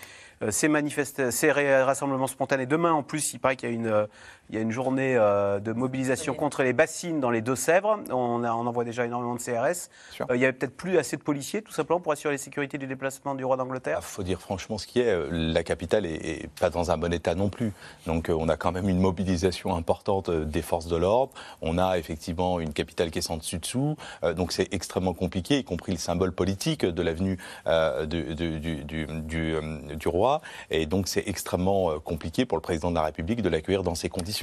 ces, manifesta- ces ré- rassemblements spontanés. Demain, en plus, il paraît qu'il y a une, euh, il y a une journée euh, de mobilisation contre les bassines dans les Deux-Sèvres. On, a- on envoie déjà énormément de CRS. Euh, il y avait peut-être plus assez de policiers, tout simplement, pour assurer la sécurité du déplacement du roi d'Angleterre. Il faut dire franchement ce qui est, euh, la capitale est, est pas dans un bon état non plus. Donc euh, on a quand même une mobilisation importante des forces de l'ordre. On a effectivement une capitale qui est sans dessus-dessous. Euh, donc c'est extrêmement compliqué, y compris le symbole politique de l'avenue euh, du, du, du, du, du, euh, du roi. Et donc c'est extrêmement compliqué pour le président de la République de l'accueillir dans ces conditions.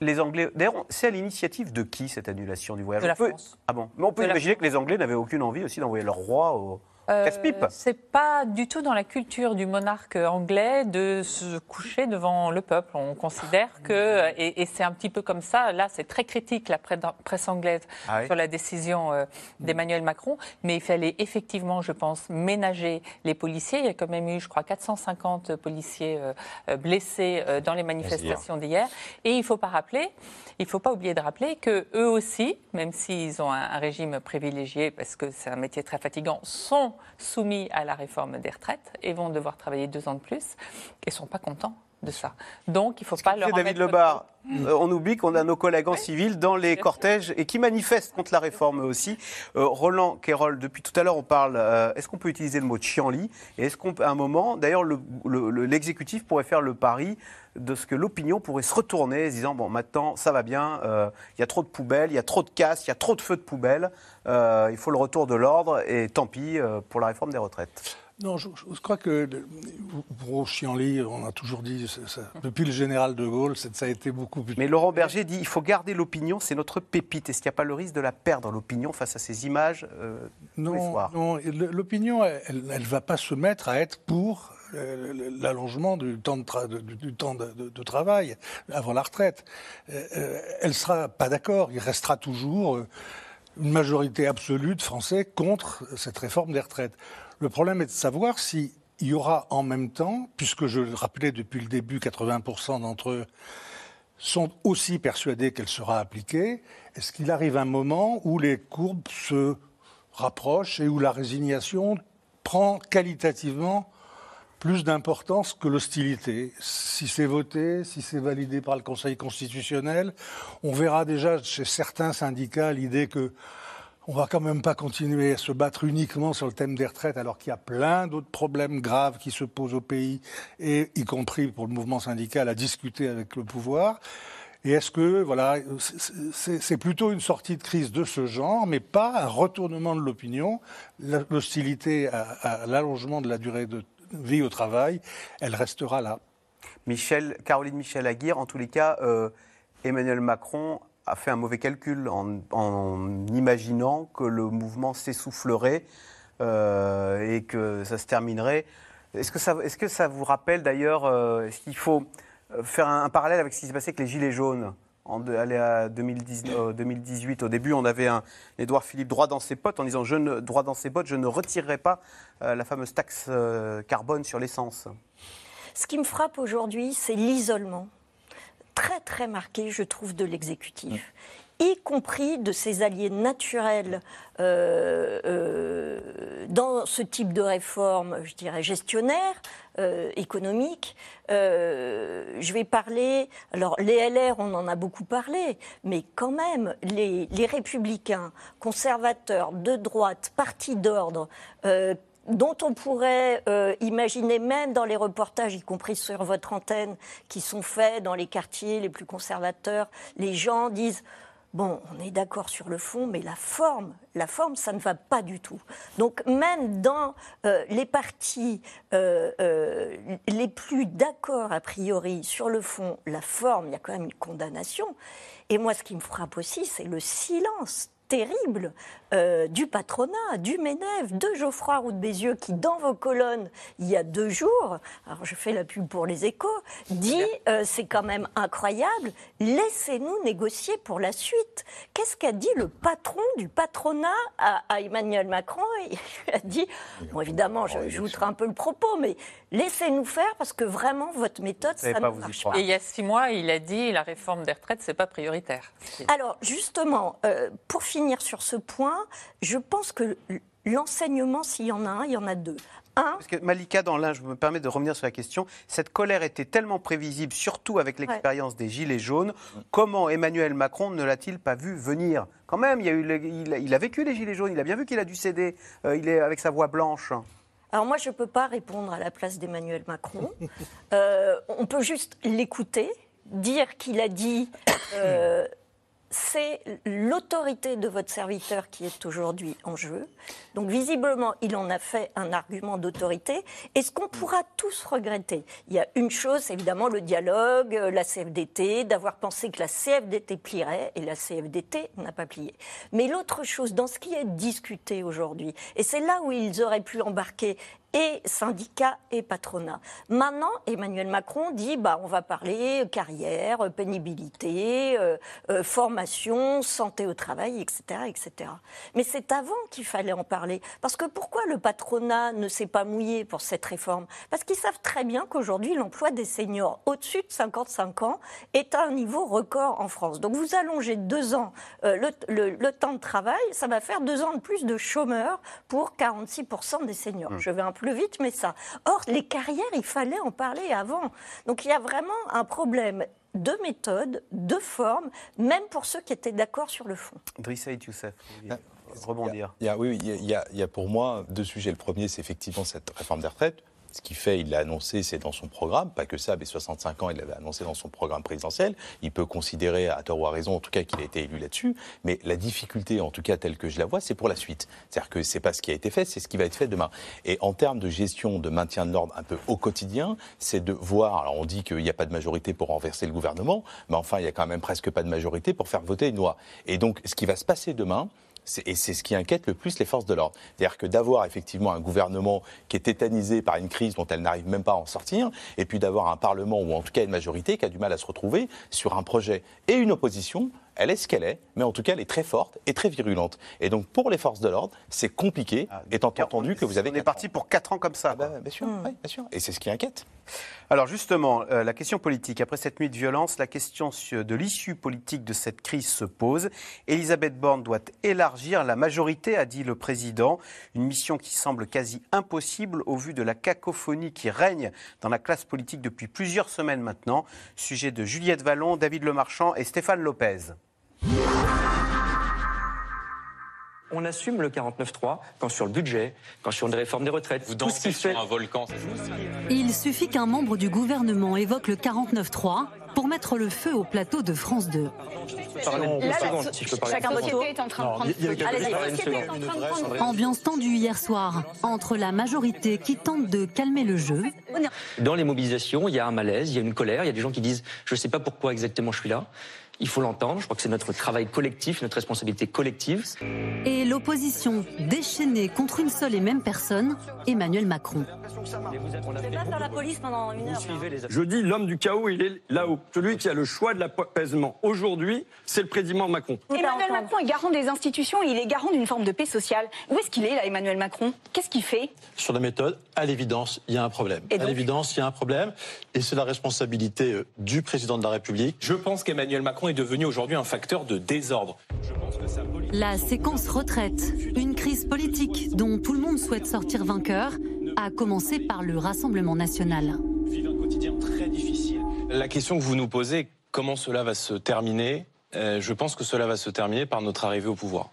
Les Anglais. D'ailleurs, c'est à l'initiative de qui cette annulation du voyage? De la On peut- France. Ah bon Mais on peut De imaginer que les Anglais n'avaient aucune envie aussi d'envoyer leur roi au Euh. C'est pas du tout dans la culture du monarque anglais de se coucher devant le peuple. On considère que, et, et c'est un petit peu comme ça, là c'est très critique la presse anglaise Ah oui. sur la décision euh, d'Emmanuel Macron, mais il fallait effectivement, je pense, ménager les policiers. Il y a quand même eu, je crois, 450 policiers euh, blessés dans les manifestations d'hier. Et il ne faut pas rappeler, il faut pas oublier de rappeler que eux aussi, même s'ils ont un, un régime privilégié parce que c'est un métier très fatigant, sont soumis à la réforme des retraites et vont devoir travailler deux ans de plus et sont pas contents de ça. Donc il ne faut pas leur David Lebar. Euh, on oublie qu'on a nos collègues en civil dans les cortèges et qui manifestent contre la réforme aussi. Euh, Roland Quérol, depuis tout à l'heure, on parle. euh, est-ce qu'on peut utiliser le mot chienlit? Et est-ce qu'à un moment, d'ailleurs, le- le- le- l'exécutif pourrait faire le pari de ce que l'opinion pourrait se retourner se disant bon, maintenant, ça va bien, euh, il y a trop de poubelles, il y a trop de casse, il y a trop de feux de poubelle, euh, il faut le retour de l'ordre et tant pis euh, pour la réforme des retraites. Non, je, je crois que pour Chianli, on a toujours dit, ça- ça- depuis le général de Gaulle, ça a été beaucoup plus. Mais Laurent Berger dit il faut garder l'opinion, c'est notre pépite. Est-ce qu'il n'y a pas le risque de la perdre, l'opinion, face à ces images euh, Non, non, l'opinion, elle ne va pas se mettre à être pour l'allongement du temps, de, travail avant la retraite. Euh, euh, elle sera pas d'accord. Il restera toujours euh, une majorité absolue de Français contre cette réforme des retraites. Le problème est de savoir si il y aura en même temps, puisque je le rappelais depuis le début, 80% d'entre eux sont aussi persuadés qu'elle sera appliquée, est-ce qu'il arrive un moment où les courbes se rapprochent et où la résignation prend qualitativement plus d'importance que l'hostilité. Si c'est voté, si c'est validé par le Conseil constitutionnel, on verra déjà chez certains syndicats l'idée que on va quand même pas continuer à se battre uniquement sur le thème des retraites alors qu'il y a plein d'autres problèmes graves qui se posent au pays et y compris pour le mouvement syndical à discuter avec le pouvoir. Et est-ce que, voilà, c'est- plutôt une sortie de crise de ce genre, mais pas un retournement de l'opinion. L'hostilité à, à l'allongement de la durée de vie au travail, elle restera là. Michel, Caroline Michel Aguirre, en tous les cas, euh, Emmanuel Macron a fait un mauvais calcul en, imaginant que le mouvement s'essoufflerait euh, et que ça se terminerait. Est-ce que ça, est-ce que ça vous rappelle d'ailleurs, euh, est-ce qu'il faut faire un, parallèle avec ce qui s'est passé avec les Gilets jaunes en à 2010 euh, 2018, au début, on avait un Édouard Philippe droit dans ses potes en disant je ne, droit dans ses bottes, je ne retirerai pas la fameuse taxe euh, carbone sur l'essence. Ce qui me frappe aujourd'hui, c'est l'isolement très très marqué, je trouve, de l'exécutif, y compris de ses alliés naturels euh, euh, dans ce type de réforme, je dirais, gestionnaire, euh, économique. Euh, je vais parler, alors les LR, on en a beaucoup parlé, mais quand même, les, les républicains, conservateurs, de droite, partis d'ordre, euh, dont on pourrait euh, imaginer même dans les reportages, y compris sur votre antenne, qui sont faits dans les quartiers les plus conservateurs, les gens disent Bon, on est d'accord sur le fond, mais la forme, la forme, ça ne va pas du tout. Donc même dans euh, les partis euh, les plus d'accord a priori sur le fond, la forme, il y a quand même une condamnation. Et moi, ce qui me frappe aussi, c'est le silence terrible euh, du patronat, du MEDEF, de Geoffroy Roux de Bézieux, qui, dans vos colonnes, il y a deux jours, alors je fais la pub pour les échos, dit euh, c'est quand même incroyable, laissez-nous négocier pour la suite. Qu'est-ce qu'a dit le patron du patronat à, à Emmanuel Macron? Il a dit, bon évidemment, j'ajouterai un peu le propos, mais laissez-nous faire parce que vraiment, votre méthode, ça ne marche pas. Et il y a six mois, il a dit la réforme des retraites, c'est pas prioritaire. Alors, justement, euh, pour finir sur ce point, je pense que l'enseignement, s'il y en a un, il y en a deux. Un, Parce que Malika, dans l'un, je me permets de revenir sur la question, cette colère était tellement prévisible, surtout avec l'expérience des Gilets jaunes. Comment Emmanuel Macron ne l'a-t-il pas vu venir? Quand même, il, y a eu le- il, a, il a vécu les Gilets jaunes, il a bien vu qu'il a dû céder, euh, il est avec sa voix blanche. Alors moi, je ne peux pas répondre à la place d'Emmanuel Macron. Euh, on peut juste l'écouter, dire qu'il a dit euh, c'est l'autorité de votre serviteur qui est aujourd'hui en jeu. Donc visiblement, il en a fait un argument d'autorité. Et ce qu'on pourra tous regretter, il y a une chose, évidemment le dialogue, euh, la CFDT, d'avoir pensé que la CFDT plierait, et la CFDT n'a pas plié. Mais l'autre chose, dans ce qui est discuté aujourd'hui, et c'est là où ils auraient pu embarquer et syndicats et patronat. Maintenant, Emmanuel Macron dit bah, on va parler carrière, pénibilité, euh, euh, formation, santé au travail, etc. etc. Mais c'est avant qu'il fallait en parler. Parce que pourquoi le patronat ne s'est pas mouillé pour cette réforme? Parce qu'ils savent très bien qu'aujourd'hui, l'emploi des seniors au-dessus de 55 ans est à un niveau record en France. Donc vous allongez deux ans euh, le, le- le temps de travail, ça va faire deux ans de plus de chômeurs pour 46% des seniors. Je vais un peu vite, mais ça. Or, les carrières, il fallait en parler avant. Donc il y a vraiment un problème de méthode, de forme, même pour ceux qui étaient d'accord sur le fond. Drissa et Youssef, vous vouliez rebondir. Il y a, oui, oui, il y a- il y, a, il y a pour moi deux sujets. Le premier, c'est effectivement cette réforme des retraites. Ce qu'il fait, il l'a annoncé, c'est dans son programme, pas que ça, mais 65 ans, il l'avait annoncé dans son programme présidentiel. Il peut considérer, à tort ou à raison, en tout cas, qu'il a été élu là-dessus. Mais la difficulté, en tout cas, telle que je la vois, c'est pour la suite. C'est-à-dire que c'est pas ce qui a été fait, c'est ce qui va être fait demain. Et en termes de gestion, de maintien de l'ordre un peu au quotidien, c'est de voir. Alors, on dit qu'il n'y a pas de majorité pour renverser le gouvernement, mais enfin, il y a quand même presque pas de majorité pour faire voter une loi. Et donc, ce qui va se passer demain, Et c'est ce qui inquiète le plus les forces de l'ordre. C'est-à-dire que d'avoir effectivement un gouvernement qui est tétanisé par une crise dont elle n'arrive même pas à en sortir, et puis d'avoir un Parlement ou en tout cas une majorité qui a du mal à se retrouver sur un projet et une opposition, elle est ce qu'elle est, mais en tout cas elle est très forte et très virulente. Et donc pour les forces de l'ordre, c'est compliqué, étant entendu que vous avez... On est parti pour 4 ans comme ça. quoi. bien sûr, oui, bien sûr. Et c'est ce qui inquiète. Alors justement, euh, la question politique, après cette nuit de violence, la question de l'issue politique de cette crise se pose. Elisabeth Borne doit élargir la majorité, a dit le président, une mission qui semble quasi impossible au vu de la cacophonie qui règne dans la classe politique depuis plusieurs semaines maintenant. Sujet de Juliette Vallon, David Lemarchand et Stéphane Lopez. On assume le 49-3 quand sur le budget, quand sur une réforme des retraites. Vous dansez sur un volcan. Il suffit qu'un membre du gouvernement évoque le 49-3 pour mettre le feu au plateau de France 2. Pardon, une Là, la seconde, so- si je peux parler. chacun votre tour. est en train de prendre il y a eu feu. quelque Allez-y. chose. La Une société est seconde. en train de prendre feu. Ambiance tendue hier soir entre la majorité qui tente de calmer le jeu Dans les mobilisations, il y a un malaise, il y a une colère, il y a des gens qui disent je ne sais pas pourquoi exactement je suis là. Il faut l'entendre, je crois que c'est notre travail collectif, notre responsabilité collective. et l'opposition déchaînée contre une seule et même personne, Emmanuel Macron. Je dis l'homme du chaos, il est là-haut. Celui qui a le choix de l'apaisement. Aujourd'hui, c'est le président Macron. Emmanuel Macron est garant des institutions et il est garant d'une forme de paix sociale. Où est-ce qu'il est là, Emmanuel Macron? Qu'est-ce qu'il fait? Sur la méthode, à l'évidence, il y a un problème. Et à l'évidence, il y a un problème, et c'est la responsabilité euh, du président de la République. Je pense qu'Emmanuel Macron est devenu aujourd'hui un facteur de désordre. La séquence retraite, une crise politique dont tout le monde souhaite sortir vainqueur, a commencé par le Rassemblement national. Très difficile. La question que vous nous posez, comment cela va se terminer? Euh, Je pense que cela va se terminer par notre arrivée au pouvoir.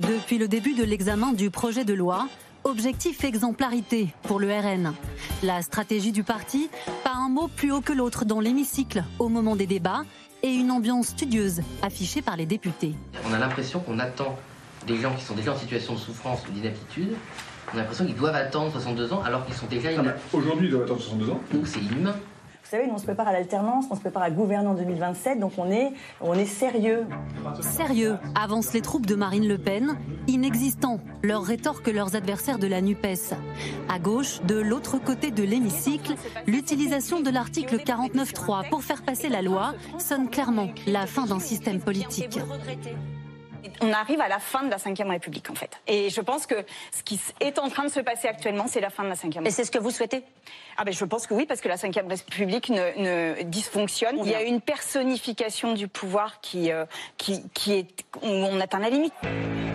Depuis le début de l'examen du projet de loi, objectif exemplarité pour le RN. La stratégie du parti, pas un mot plus haut que l'autre dans l'hémicycle au moment des débats et une ambiance studieuse affichée par les députés. On a l'impression qu'on attend des gens qui sont déjà en situation de souffrance ou d'inaptitude. On a l'impression qu'ils doivent attendre 62 ans alors qu'ils sont déjà inaptes. Aujourd'hui, ils doivent attendre 62 ans. Ou c'est inhumain. Savez, on se prépare à l'alternance, on se prépare à gouverner en 2027, donc on est, on est sérieux. Sérieux, avancent les troupes de Marine Le Pen, inexistants, leur rétorquent leurs adversaires de la NUPES. À gauche, de l'autre côté de l'hémicycle, l'utilisation de l'article 49.3 pour faire passer la loi sonne clairement la fin d'un système politique. On arrive à la fin de la Ve République, en fait. Et je pense que ce qui est en train de se passer actuellement, c'est la fin de la Ve République. Et c'est ce que vous souhaitez? Ah ben, je pense que oui, parce que la Ve République ne, ne dysfonctionne. Il y a une personnification du pouvoir qui, euh, qui, qui est... On atteint la limite.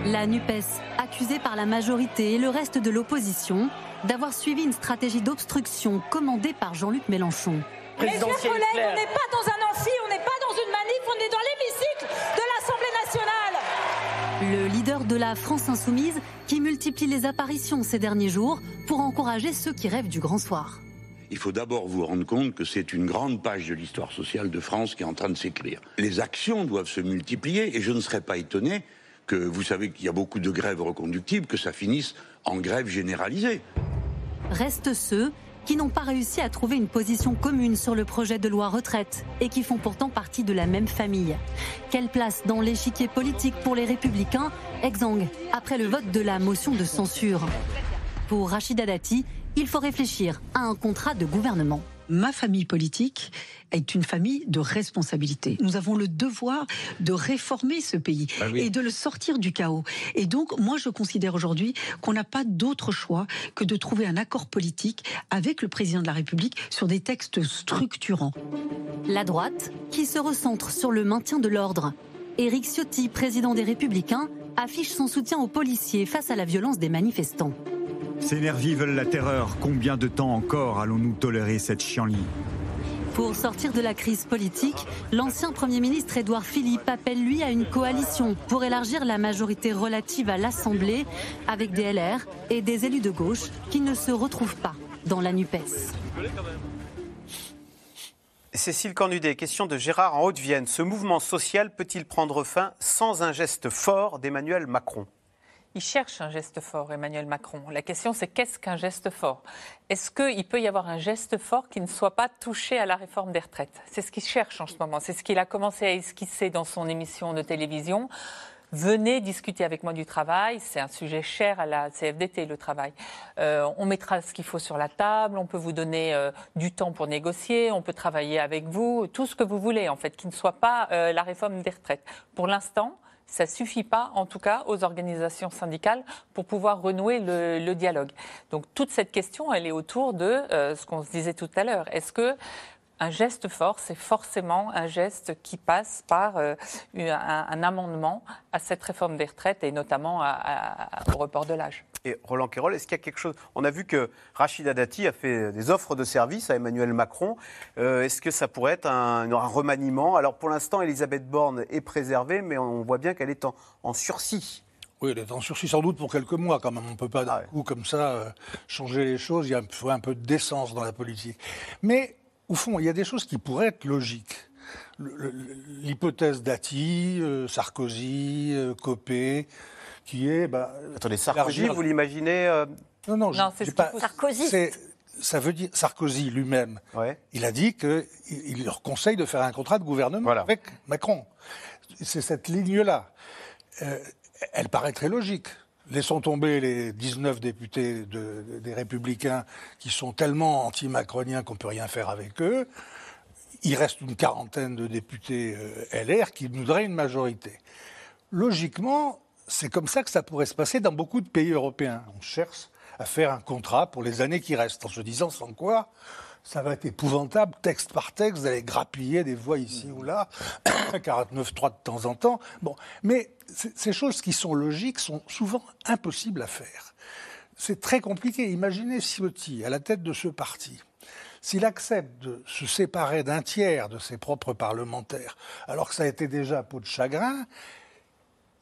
La NUPES, accusée par la majorité et le reste de l'opposition d'avoir suivi une stratégie d'obstruction commandée par Jean-Luc Mélenchon. Mes chers collègues, on n'est pas dans un amphi, on n'est pas dans une manif, on est dans l'hémicycle de. Le leader de la France insoumise qui multiplie les apparitions ces derniers jours pour encourager ceux qui rêvent du grand soir. Il faut d'abord vous rendre compte que c'est une grande page de l'histoire sociale de France qui est en train de s'écrire. Les actions doivent se multiplier et je ne serais pas étonné que vous savez qu'il y a beaucoup de grèves reconductibles, que ça finisse en grève généralisée. Restent ceux qui n'ont pas réussi à trouver une position commune sur le projet de loi retraite et qui font pourtant partie de la même famille. Quelle place dans l'échiquier politique pour les républicains Exang, après le vote de la motion de censure? Pour Rachida Dati, il faut réfléchir à un contrat de gouvernement. Ma famille politique est une famille de responsabilité. Nous avons le devoir de réformer ce pays Ah oui. et de le sortir du chaos. Et donc, moi, je considère aujourd'hui qu'on n'a pas d'autre choix que de trouver un accord politique avec le président de la République sur des textes structurants. La droite, qui se recentre sur le maintien de l'ordre. Éric Ciotti, président des Républicains, affiche son soutien aux policiers face à la violence des manifestants. Ces nervis veulent la terreur. Combien de temps encore allons-nous tolérer cette chienlit? Pour sortir de la crise politique, l'ancien Premier ministre Édouard Philippe appelle lui à une coalition pour élargir la majorité relative à l'Assemblée avec des LR et des élus de gauche qui ne se retrouvent pas dans la NUPES. Cécile Cornudet, question de Gérard en Haute-Vienne. Ce mouvement social peut-il prendre fin sans un geste fort d'Emmanuel Macron? Il cherche un geste fort, Emmanuel Macron. La question, c'est qu'est-ce qu'un geste fort? Est-ce qu'il peut y avoir un geste fort qui ne soit pas touché à la réforme des retraites? C'est ce qu'il cherche en ce moment. C'est ce qu'il a commencé à esquisser dans son émission de télévision. Venez discuter avec moi du travail. C'est un sujet cher à la CFDT, le travail. Euh, on mettra ce qu'il faut sur la table. On peut vous donner euh, du temps pour négocier. On peut travailler avec vous. Tout ce que vous voulez, en fait, qui ne soit pas euh, la réforme des retraites. Pour l'instant, ça suffit pas, en tout cas, aux organisations syndicales pour pouvoir renouer le, le dialogue. Donc toute cette question, elle est autour de euh, ce qu'on se disait tout à l'heure. Est-ce que un geste fort, c'est forcément un geste qui passe par euh, un, un amendement à cette réforme des retraites et notamment à- à- au report de l'âge. Et Roland Quérol, est-ce qu'il y a quelque chose? On a vu que Rachida Dati a fait des offres de service à Emmanuel Macron. Euh, est-ce que ça pourrait être un, un remaniement? Alors pour l'instant, Elisabeth Borne est préservée, mais on voit bien qu'elle est en, en sursis. Oui, elle est en sursis sans doute pour quelques mois quand même. On ne peut pas d'un coup comme ça euh, changer les choses. Il y a- il faut un peu de décence dans la politique. Mais au fond, il y a des choses qui pourraient être logiques. L'hypothèse Dati, euh, Sarkozy, euh, Copé, qui est... bah, Attendez, Sarkozy, vous l'imaginez euh, Non, non, c'est ce pas. Sarkozy. Ça veut dire Sarkozy lui-même. Il a dit qu'il il leur conseille de faire un contrat de gouvernement avec Macron. C'est cette ligne-là. Euh, elle paraît très logique. Laissons tomber les 19 députés de- de- des Républicains qui sont tellement anti-macroniens qu'on ne peut rien faire avec eux. Il reste une quarantaine de députés euh, LR qui nous donneraient une majorité. Logiquement, c'est comme ça que ça pourrait se passer dans beaucoup de pays européens. On cherche à faire un contrat pour les années qui restent, en se disant sans quoi ça va être épouvantable, texte par texte, d'aller grappiller des voix ici ou là, 49.3 de temps en temps. Bon, mais ces choses qui sont logiques sont souvent impossibles à faire. C'est très compliqué. Imaginez Ciotti à la tête de ce parti. S'il accepte de se séparer d'un tiers de ses propres parlementaires, alors que ça a été déjà peau de chagrin,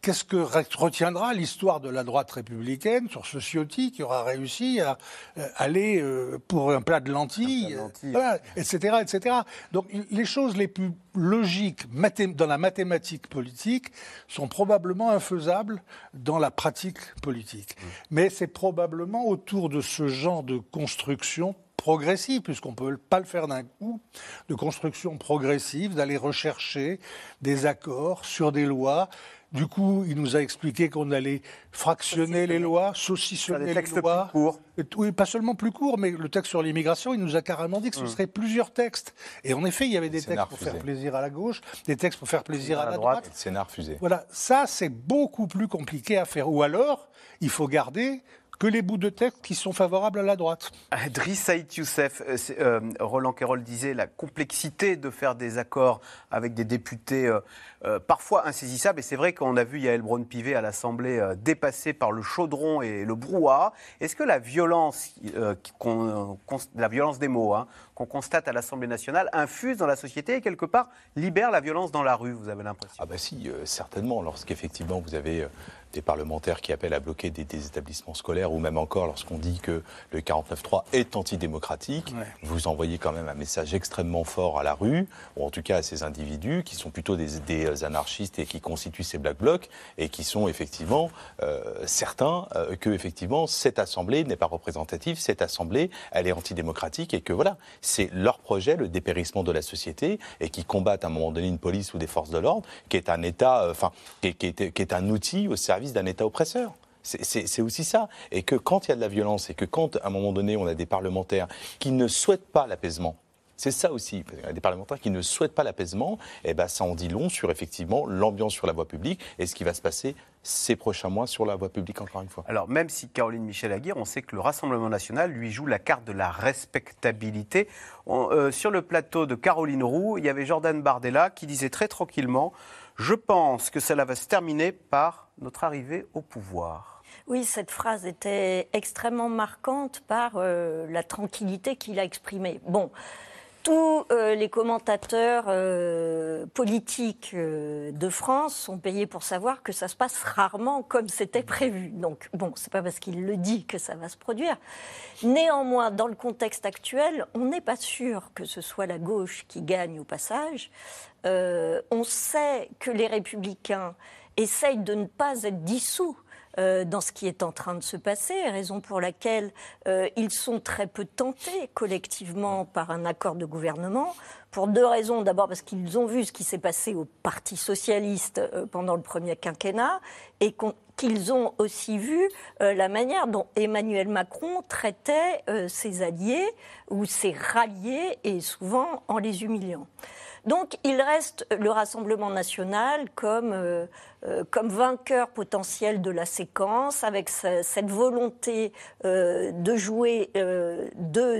Qu'est-ce que re- retiendra l'histoire de la droite républicaine sur ce Ciotti qui aura réussi à euh, aller euh, pour un plat de lentilles, euh, voilà, etc., etc. Donc les choses les plus logiques dans la mathématique politique sont probablement infaisables dans la pratique politique. Mais c'est probablement autour de ce genre de construction progressive, puisqu'on ne peut pas le faire d'un coup, de construction progressive, d'aller rechercher des accords sur des lois. Du coup, il nous a expliqué qu'on allait fractionner les lois, saucissonner les textes lois. plus courts. Et- Oui, pas seulement plus court, mais le texte sur l'immigration, il nous a carrément dit que ce Mm. serait plusieurs textes. Et en effet, il y avait des textes pour faire plaisir à la gauche, des textes pour faire plaisir à la droite. Scénar fusé. Voilà, ça c'est beaucoup plus compliqué à faire. Ou alors, il faut garder que les bouts de texte qui sont favorables à la droite. Driss Saïd Youssef, euh, euh, Roland Quérol disait la complexité de faire des accords avec des députés euh, euh, parfois insaisissables. Et c'est vrai qu'on a vu Yael Braun-Pivet à l'Assemblée euh, dépassée par le chaudron et le brouhaha. Est-ce que la violence, euh, euh, la violence des mots hein, qu'on constate à l'Assemblée nationale infuse dans la société et quelque part libère la violence dans la rue, vous avez l'impression? Ah bah si, euh, certainement, lorsqu'effectivement vous avez euh, des parlementaires qui appellent à bloquer des, des établissements scolaires, ou même encore lorsqu'on dit que le 49.3 est antidémocratique, Ouais. vous envoyez quand même un message extrêmement fort à la rue, ou en tout cas à ces individus qui sont plutôt des, des anarchistes et qui constituent ces black blocs, et qui sont effectivement euh, certains euh, que effectivement cette assemblée n'est pas représentative, cette assemblée elle est antidémocratique, et que voilà, c'est leur projet, le dépérissement de la société, et qui combattent à un moment donné une police ou des forces de l'ordre, qui est un État, euh, enfin, qui, est- qui est, qui est un outil au service d'un État oppresseur. C'est- aussi ça. Et que quand il y a de la violence et que quand, à un moment donné, on a des parlementaires qui ne souhaitent pas l'apaisement, c'est ça aussi. Des parlementaires qui ne souhaitent pas l'apaisement, et ben ça en dit long sur effectivement l'ambiance sur la voie publique et ce qui va se passer ces prochains mois sur la voie publique, encore une fois. Alors, même si Caroline Michel-Aguirre, on sait que le Rassemblement national lui joue la carte de la respectabilité. Euh, sur le plateau de Caroline Roux, il y avait Jordan Bardella qui disait très tranquillement Je pense que cela va se terminer par notre arrivée au pouvoir. Oui, cette phrase était extrêmement marquante par euh, la tranquillité qu'il a exprimée. Bon, tous euh, les commentateurs euh, politiques de France sont payés pour savoir que ça se passe rarement comme c'était prévu. Donc, bon, c'est pas parce qu'il le dit que ça va se produire. Néanmoins, dans le contexte actuel, on n'est pas sûr que ce soit la gauche qui gagne au passage. On sait que les républicains essayent de ne pas être dissous euh, dans ce qui est en train de se passer, raison pour laquelle euh, ils sont très peu tentés collectivement par un accord de gouvernement, pour deux raisons. D'abord parce qu'ils ont vu ce qui s'est passé au Parti socialiste euh, pendant le premier quinquennat et qu'ils ont aussi vu la manière dont Emmanuel Macron traitait ses alliés ou ses ralliés et souvent en les humiliant. Donc il reste le Rassemblement national comme, euh, euh, vainqueur potentiel de la séquence, avec ce- cette volonté euh, de jouer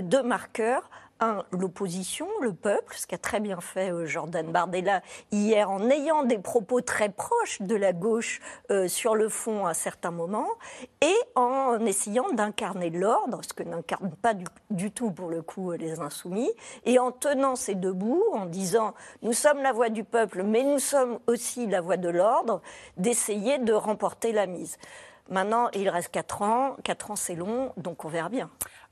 deux marqueurs. Un, l'opposition, le peuple, ce qu'a très bien fait euh, Jordan Bardella hier en ayant des propos très proches de la gauche euh, sur le fond à certains moments, et en essayant d'incarner l'ordre, ce que n'incarnent pas du, du tout pour le coup euh, les insoumis, et en tenant ces deux bouts, en disant nous sommes la voix du peuple, mais nous sommes aussi la voix de l'ordre, d'essayer de remporter la mise. Maintenant, il reste 4 ans, 4 ans c'est long, donc on verra bien.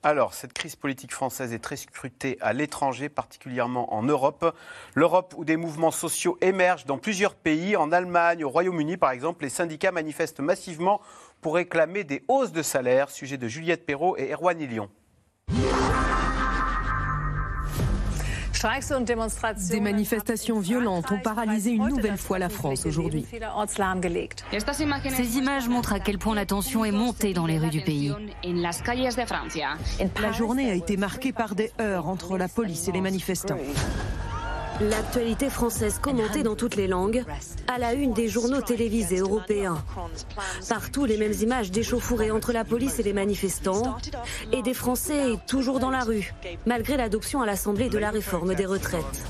Alors, cette crise politique française est très scrutée à l'étranger, particulièrement en Europe. L'Europe où des mouvements sociaux émergent dans plusieurs pays, en Allemagne, au Royaume-Uni par exemple, les syndicats manifestent massivement pour réclamer des hausses de salaire. Sujet de Juliette Perrault et Erwan Ilion. Des manifestations violentes ont paralysé une nouvelle fois la France aujourd'hui. Ces images montrent à quel point la tension est montée dans les rues du pays. La journée a été marquée par des heurts entre la police et les manifestants. L'actualité française commentée dans toutes les langues, à la une des journaux télévisés européens. Partout les mêmes images d'échauffourées entre la police et les manifestants, et des Français toujours dans la rue, malgré l'adoption à l'Assemblée de la réforme des retraites.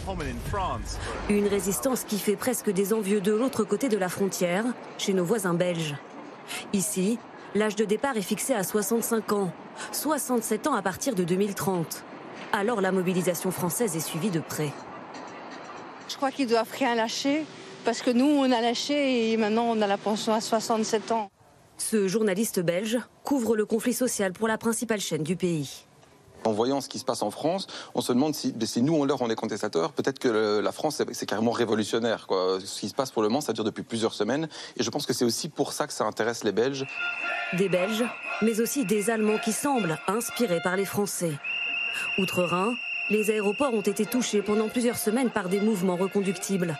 Une résistance qui fait presque des envieux de l'autre côté de la frontière, chez nos voisins belges. Ici, l'âge de départ est fixé à 65 ans, 67 ans à partir de 2030. Alors la mobilisation française est suivie de près. Je crois qu'ils doivent rien lâcher parce que nous, on a lâché et maintenant on a la pension à 67 ans. Ce journaliste belge couvre le conflit social pour la principale chaîne du pays. En voyant ce qui se passe en France, on se demande si, si nous, on leur, on est contestateurs, peut-être que le- la France, c'est- carrément révolutionnaire. Quoi. Ce qui se passe pour le moment, ça dure depuis plusieurs semaines. Et je pense que c'est aussi pour ça que ça intéresse les Belges. Des Belges, mais aussi des Allemands qui semblent inspirés par les Français. Outre-Rhin, les aéroports ont été touchés pendant plusieurs semaines par des mouvements reconductibles.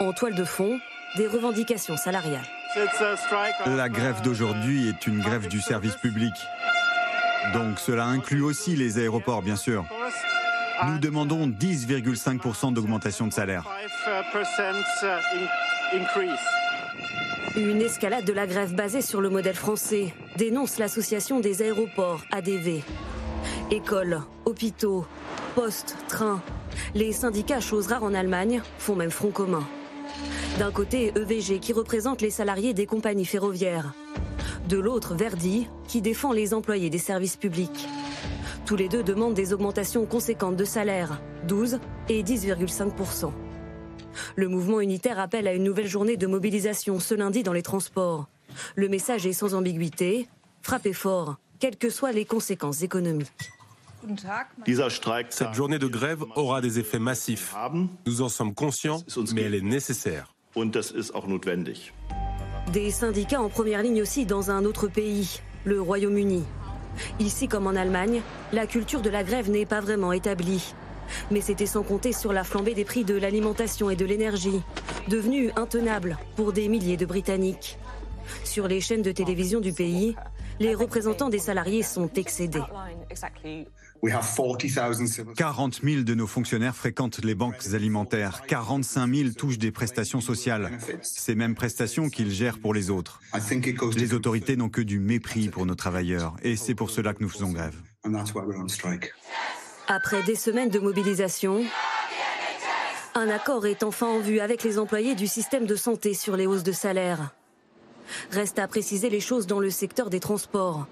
En toile de fond, des revendications salariales. La grève d'aujourd'hui est une grève du service public. Donc cela inclut aussi les aéroports, bien sûr. Nous demandons 10,5% d'augmentation de salaire. Une escalade de la grève basée sur le modèle français, dénonce l'association des aéroports ADV. Écoles, hôpitaux, postes, trains. Les syndicats, chose rare en Allemagne, font même front commun. D'un côté, EVG qui représente les salariés des compagnies ferroviaires. De l'autre, Verdi qui défend les employés des services publics. Tous les deux demandent des augmentations conséquentes de salaire, 12 et 10,5% Le mouvement unitaire appelle à une nouvelle journée de mobilisation ce lundi dans les transports. Le message est sans ambiguïté, frappez fort, quelles que soient les conséquences économiques. Cette journée de grève aura des effets massifs. Nous en sommes conscients, mais elle est nécessaire. Des syndicats en première ligne aussi dans un autre pays, le Royaume-Uni. Ici comme en Allemagne, la culture de la grève n'est pas vraiment établie. Mais c'était sans compter sur la flambée des prix de l'alimentation et de l'énergie, devenue intenable pour des milliers de Britanniques. Sur les chaînes de télévision du pays, les représentants des salariés sont excédés. 40 000 de nos fonctionnaires fréquentent les banques alimentaires. 45 000 touchent des prestations sociales. Ces mêmes prestations qu'ils gèrent pour les autres. Les autorités n'ont que du mépris pour nos travailleurs. Et c'est pour cela que nous faisons grève. Après des semaines de mobilisation, un accord est enfin en vue avec les employés du système de santé sur les hausses de salaire. Reste à préciser les choses dans le secteur des transports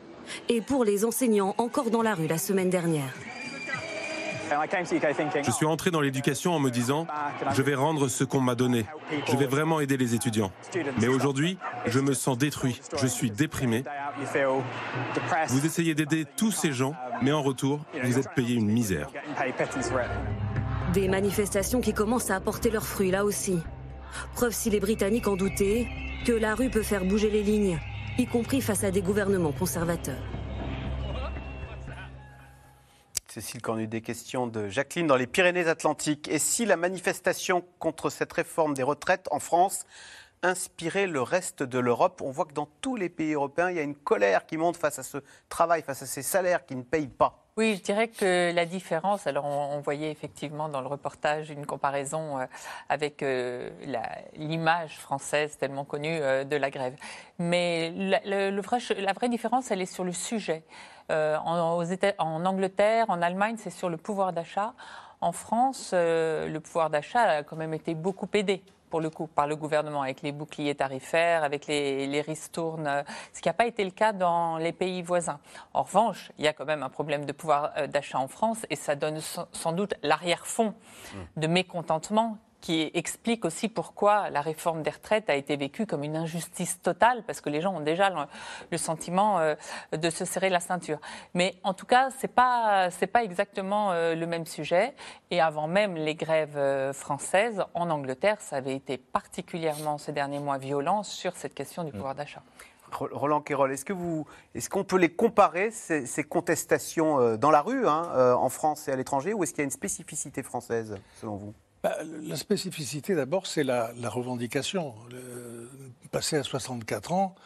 et pour les enseignants encore dans la rue la semaine dernière. Je suis entré dans l'éducation en me disant, je vais rendre ce qu'on m'a donné. Je vais vraiment aider les étudiants. Mais aujourd'hui, je me sens détruit. Je suis déprimé. Vous essayez d'aider tous ces gens, mais en retour, vous êtes payé une misère. Des manifestations qui commencent à apporter leurs fruits là aussi. Preuve si les Britanniques en doutaient que la rue peut faire bouger les lignes, y compris face à des gouvernements conservateurs. Cécile Cornu, des questions de Jacqueline dans les Pyrénées-Atlantiques. Et si la manifestation contre cette réforme des retraites en France inspirait le reste de l'Europe On voit que dans tous les pays européens, il y a une colère qui monte face à ce travail, face à ces salaires qui ne payent pas. Oui, je dirais que la différence, alors on, voyait effectivement dans le reportage une comparaison euh, avec euh, l'image française tellement connue euh, de la grève. Mais la, vraie différence, elle est sur le sujet. en, aux en Angleterre, en Allemagne, c'est sur le pouvoir d'achat. En France, le pouvoir d'achat a quand même été beaucoup aidé pour le coup, par le gouvernement, avec les boucliers tarifaires, avec les, les ristournes, euh, ce qui n'a pas été le cas dans les pays voisins. En revanche, il y a quand même un problème de pouvoir euh, d'achat en France et ça donne sans doute l'arrière-fond mmh. de mécontentement qui explique aussi pourquoi la réforme des retraites a été vécue comme une injustice totale, parce que les gens ont déjà le, sentiment euh, de se serrer la ceinture. Mais en tout cas, ce n'est pas, pas exactement euh, le même sujet. Et avant même les grèves euh, françaises, en Angleterre, ça avait été particulièrement ces derniers mois violent sur cette question du mm. pouvoir d'achat. Roland Quérol, est-ce que vous, est-ce qu'on peut les comparer ces, contestations dans la rue, hein, en France et à l'étranger, ou est-ce qu'il y a une spécificité française selon vous? Bah, la spécificité, d'abord, c'est la, revendication. passer à 64 ans,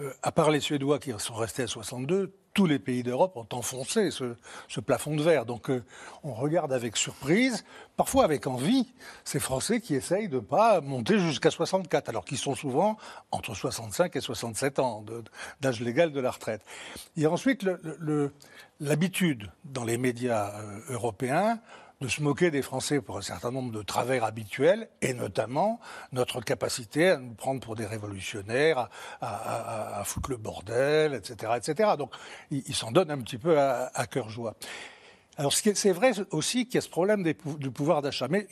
euh, à part les Suédois qui sont restés à 62, tous les pays d'Europe ont enfoncé ce, plafond de verre. Donc euh, on regarde avec surprise, parfois avec envie, ces Français qui essayent de ne pas monter jusqu'à 64, alors qu'ils sont souvent entre 65 et 67 ans d'âge légal de la retraite. Et ensuite, l'habitude dans les médias euh, européens de se moquer des Français pour un certain nombre de travers habituels, et notamment notre capacité à nous prendre pour des révolutionnaires, à, foutre le bordel, etc. etc. Donc ils s'en donnent un petit peu à cœur joie. Alors c'est vrai aussi qu'il y a ce problème du pouvoir d'achat, mais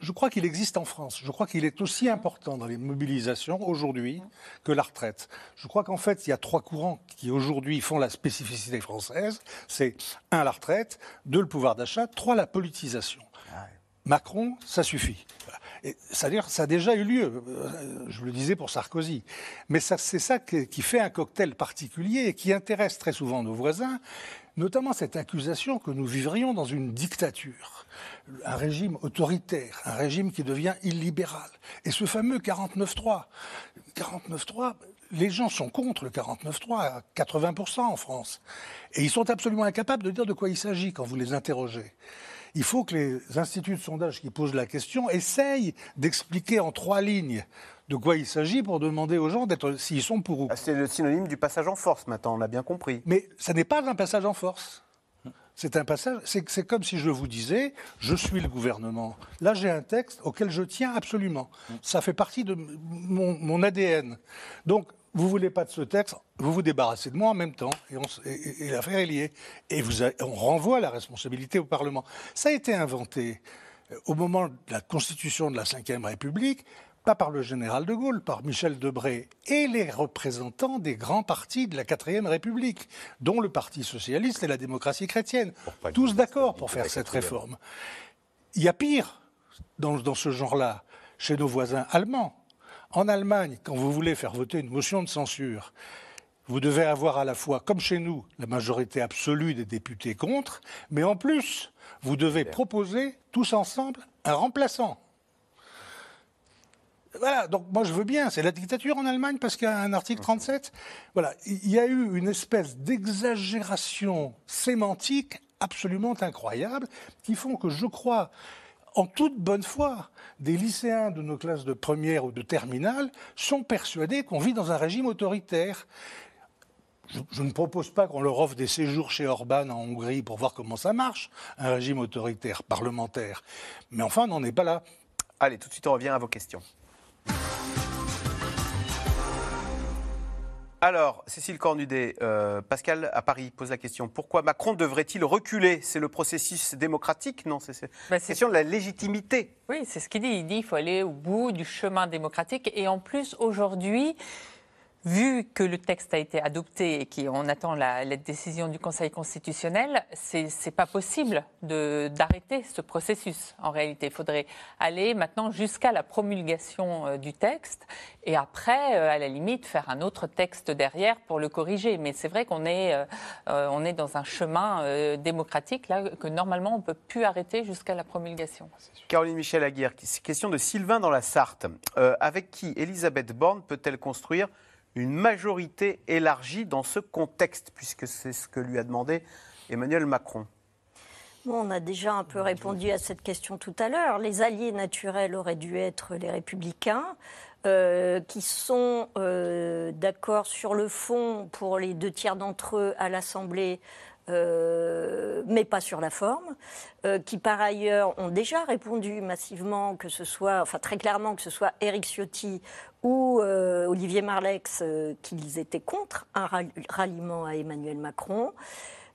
je, crois qu'il existe en France. Je crois qu'il est aussi important dans les mobilisations aujourd'hui que la retraite. Je crois qu'en fait, il y a trois courants qui aujourd'hui font la spécificité française. C'est un, la retraite, deux, le pouvoir d'achat, trois, la politisation. Macron, ça suffit. C'est-à-dire, ça a déjà eu lieu, euh, je le disais pour Sarkozy. Mais c'est ça qui fait un cocktail particulier et qui intéresse très souvent nos voisins, notamment cette accusation que nous vivrions dans une dictature, un régime autoritaire, un régime qui devient illibéral. Et ce fameux 49-3, 49-3, les gens sont contre le 49-3 à 80% en France. Et ils sont absolument incapables de dire de quoi il s'agit quand vous les interrogez. Il faut que les instituts de sondage qui posent la question essayent d'expliquer en trois lignes de quoi il s'agit pour demander aux gens d'être s'ils sont pour ou Ah, C'est le synonyme du passage en force maintenant, on l'a bien compris. Mais ça n'est pas un passage en force. C'est un passage, c'est comme si je vous disais, je suis le gouvernement. Là, j'ai un texte auquel je tiens absolument. Ça fait partie de mon, mon ADN. Donc, vous voulez pas de ce texte, vous vous débarrassez de moi en même temps, et, l'affaire est liée. Et vous on renvoie la responsabilité au Parlement. Ça a été inventé euh, au moment de la constitution de la Ve République, pas par le général de Gaulle, par Michel Debré et les représentants des grands partis de la Quatrième République, dont le Parti socialiste et la démocratie chrétienne. Tous d'accord pour faire cette réforme. Il y a pire dans, dans ce genre-là chez nos voisins allemands. En Allemagne, quand vous voulez faire voter une motion de censure, vous devez avoir à la fois, comme chez nous, la majorité absolue des députés contre, mais en plus, vous devez proposer tous ensemble un remplaçant. Voilà, donc moi je veux bien, c'est la dictature en Allemagne parce qu'il y a un article 37. Voilà, il y a eu une espèce d'exagération sémantique absolument incroyable qui font que je crois, en toute bonne foi, des lycéens de nos classes de première ou de terminale sont persuadés qu'on vit dans un régime autoritaire. Je, je ne propose pas qu'on leur offre des séjours chez Orban en Hongrie pour voir comment ça marche, un régime autoritaire parlementaire. Mais enfin, on n'en est pas là. Allez, tout de suite, on revient à vos questions. Alors, Cécile Cornudet, euh, Pascal à Paris pose la question pourquoi Macron devrait-il reculer? C'est le processus démocratique? Non, c'est c'est la question de la légitimité. Oui, c'est ce qu'il dit. Il dit qu'il faut aller au bout du chemin démocratique. Et en plus, aujourd'hui, vu que le texte a été adopté et qu'on attend la, décision du Conseil constitutionnel, c'est n'est pas possible d'arrêter ce processus. En réalité, il faudrait aller maintenant jusqu'à la promulgation euh, du texte et après, euh, à la limite, faire un autre texte derrière pour le corriger. Mais c'est vrai qu'on est, euh, est dans un chemin démocratique là que normalement on ne peut plus arrêter jusqu'à la promulgation. Caroline Michel Aguirre, question de Sylvain dans la Sarthe. Avec qui Elisabeth Borne peut-elle construire une majorité élargie dans ce contexte, puisque c'est ce que lui a demandé Emmanuel Macron on a déjà un peu répondu à cette question tout à l'heure. Les alliés naturels auraient dû être les républicains, euh, qui sont euh, d'accord sur le fond pour les deux tiers d'entre eux à l'Assemblée. Euh, mais pas sur la forme, euh, qui par ailleurs ont déjà répondu massivement, que ce soit, enfin très clairement, que ce soit Éric Ciotti ou euh, Olivier Marlex, qu'ils étaient contre un rall- ralliement à Emmanuel Macron.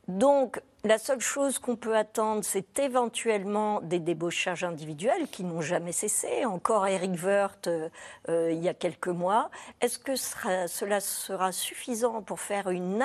Donc, la seule chose qu'on peut attendre, c'est éventuellement des débauchages individuels qui n'ont jamais cessé. Encore Eric Woerth, euh, euh, il y a quelques mois. Est-ce que sera- cela sera suffisant pour faire une,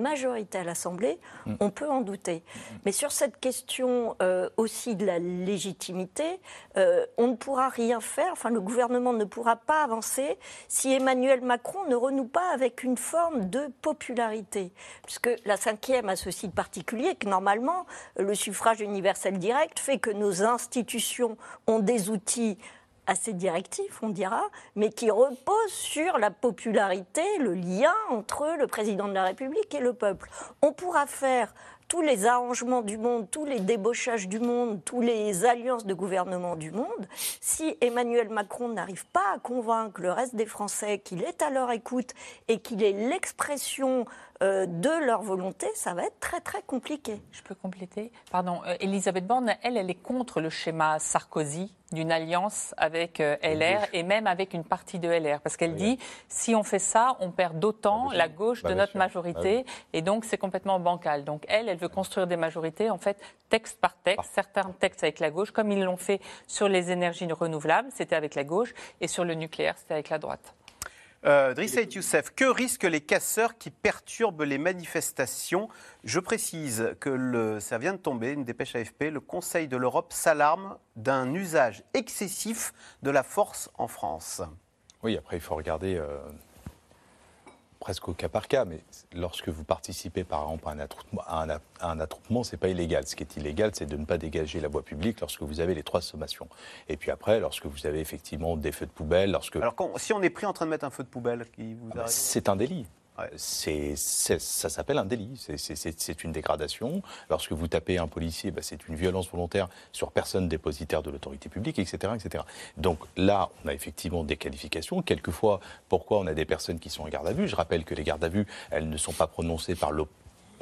majorité à l'Assemblée? Mm. On peut en douter. Mais sur cette question euh, aussi de la légitimité, euh, on ne pourra rien faire, enfin le gouvernement ne pourra pas avancer si Emmanuel Macron ne renoue pas avec une forme de popularité. Puisque la cinquième a ceci de particulier que normalement, le suffrage universel direct fait que nos institutions ont des outils assez directifs, on dira, mais qui reposent sur la popularité, le lien entre le président de la République et le peuple. On pourra faire tous les arrangements du monde, tous les débauchages du monde, tous les alliances de gouvernement du monde, si Emmanuel Macron n'arrive pas à convaincre le reste des Français qu'il est à leur écoute et qu'il est l'expression euh, de leur volonté, ça va être très très compliqué. Je peux compléter Pardon, euh, Elisabeth Borne, elle, elle est contre le schéma Sarkozy d'une alliance avec euh, LR et même avec une partie de LR. Parce qu'elle dit, si on fait ça, on perd d'autant la gauche Bah, de notre sûr. majorité et donc c'est complètement bancal. Donc elle, elle veut construire des majorités, en fait, texte par texte, certains textes avec la gauche, comme ils l'ont fait sur les énergies renouvelables, c'était avec la gauche, et sur le nucléaire, c'était avec la droite. Euh, Driss Aït Youssef, que risquent les casseurs qui perturbent les manifestations? Je précise que le, ça vient de tomber, une dépêche AFP, le Conseil de l'Europe s'alarme d'un usage excessif de la force en France. Oui, après, il faut regarder. euh, presque au cas par cas, mais lorsque vous participez par exemple à un attroupement, à un, attroupement, c'est pas illégal. Ce qui est illégal, c'est de ne pas dégager la voie publique lorsque vous avez les trois sommations. Et puis après, lorsque vous avez effectivement des feux de poubelle, lorsque Alors quand- si on est pris en train de mettre un feu de poubelle, qui vous arrive? c'est un délit. C'est- ça s'appelle un délit. C'est, une dégradation. Lorsque vous tapez un policier, bah, c'est une violence volontaire sur personne dépositaire de l'autorité publique, etc., etc. Donc là, on a effectivement des qualifications. Quelquefois, pourquoi on a des personnes qui sont en garde à vue? Je rappelle que les gardes à vue, elles ne sont pas prononcées par l'op-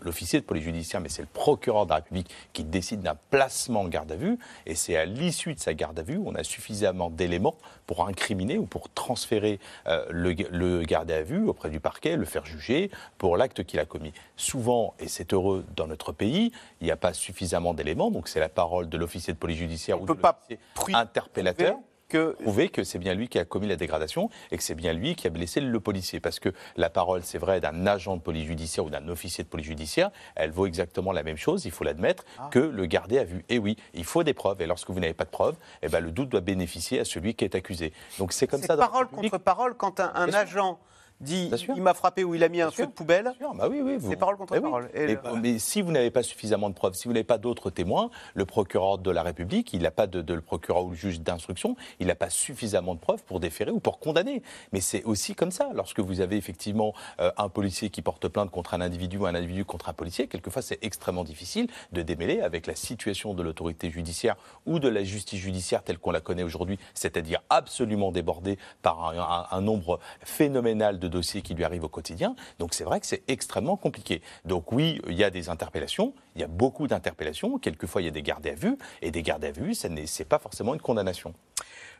l'officier de police judiciaire, mais c'est le procureur de la République qui décide d'un placement en garde à vue. Et c'est à l'issue de sa garde à vue, on a suffisamment d'éléments pour incriminer ou pour transférer euh, le, le garde à vue auprès du parquet, le faire juger pour l'acte qu'il a commis. Souvent, et c'est heureux dans notre pays, il n'y a pas suffisamment d'éléments, donc c'est la parole de l'officier de police judiciaire ou de l'officier interpellateur que... prouver que c'est bien lui qui a commis la dégradation et que c'est bien lui qui a blessé le policier. Parce que la parole, c'est vrai, d'un agent de police judiciaire ou d'un officier de police judiciaire, elle vaut exactement la même chose, il faut l'admettre, Ah. que le gardé a vu. Et oui, il faut des preuves. Et lorsque vous n'avez pas de preuves, eh ben, le doute doit bénéficier à celui qui est accusé. Donc c'est comme ça. parole contre parole quand un, agent dit il m'a frappé ou il a mis un feu de poubelle. Bah oui, oui, vous- C'est parole contre Eh oui. parole. Et Mais, le- mais si vous n'avez pas suffisamment de preuves, si vous n'avez pas d'autres témoins, le procureur de la République, il n'a pas de, de- le procureur ou le juge d'instruction, il n'a pas suffisamment de preuves pour déférer ou pour condamner. Mais c'est aussi comme ça. Lorsque vous avez effectivement euh, un policier qui porte plainte contre un individu ou un individu contre un policier, quelquefois c'est extrêmement difficile de démêler avec la situation de l'autorité judiciaire ou de la justice judiciaire telle qu'on la connaît aujourd'hui, c'est-à-dire absolument débordée par un, un- un nombre phénoménal de dossiers qui lui arrivent au quotidien. Donc c'est vrai que c'est extrêmement compliqué. Donc oui, il y a des interpellations, il y a beaucoup d'interpellations, quelquefois il y a des gardés à vue, et des gardés à vue, ce n'est pas forcément une condamnation.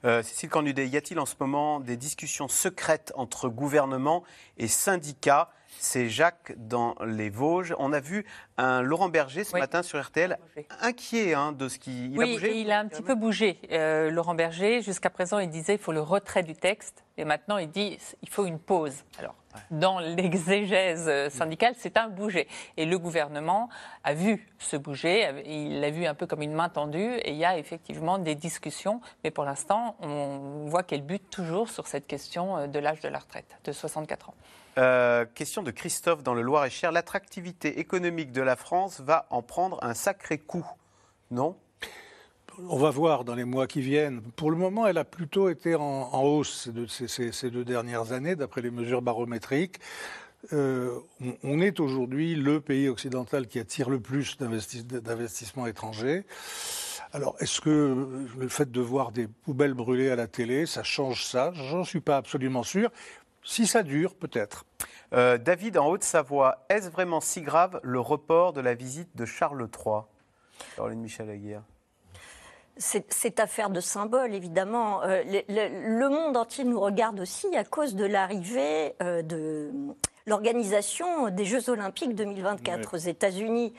Euh, Cécile Cornudet, y a-t-il en ce moment des discussions secrètes entre gouvernement et syndicats? C'est Jacques dans les Vosges. On a vu un Laurent Berger ce matin sur RTL, inquiet hein, de ce qui. Il oui, a bougé? il a un petit peu bougé. Euh, Laurent Berger, jusqu'à présent, il disait il faut le retrait du texte. Et maintenant, il dit il faut une pause. Alors, dans l'exégèse euh, syndicale, c'est un bouger. Et le gouvernement a vu ce bouger. Il l'a vu un peu comme une main tendue. Et il y a effectivement des discussions. Mais pour l'instant, on voit qu'elle bute toujours sur cette question euh, de l'âge de la retraite, de 64 ans. Euh, question de Christophe dans le Loir-et-Cher. L'attractivité économique de la France va en prendre un sacré coup. Non? On va voir dans les mois qui viennent. Pour le moment, elle a plutôt été en, hausse ces deux, dernières années, d'après les mesures barométriques. Euh, on, est aujourd'hui le pays occidental qui attire le plus d'investis- d'investissements étrangers. Alors, est-ce que le fait de voir des poubelles brûlées à la télé, ça change ça? J'en suis pas absolument sûr. Si ça dure, peut-être. Euh, David en Haute-Savoie, est-ce vraiment si grave le report de la visite de Charles III Caroline Michel Aguirre. C'est c'est affaire de symbole, évidemment. Euh, le, le- le monde entier nous regarde aussi à cause de l'arrivée euh, de l'organisation des Jeux Olympiques 2024 aux États-Unis.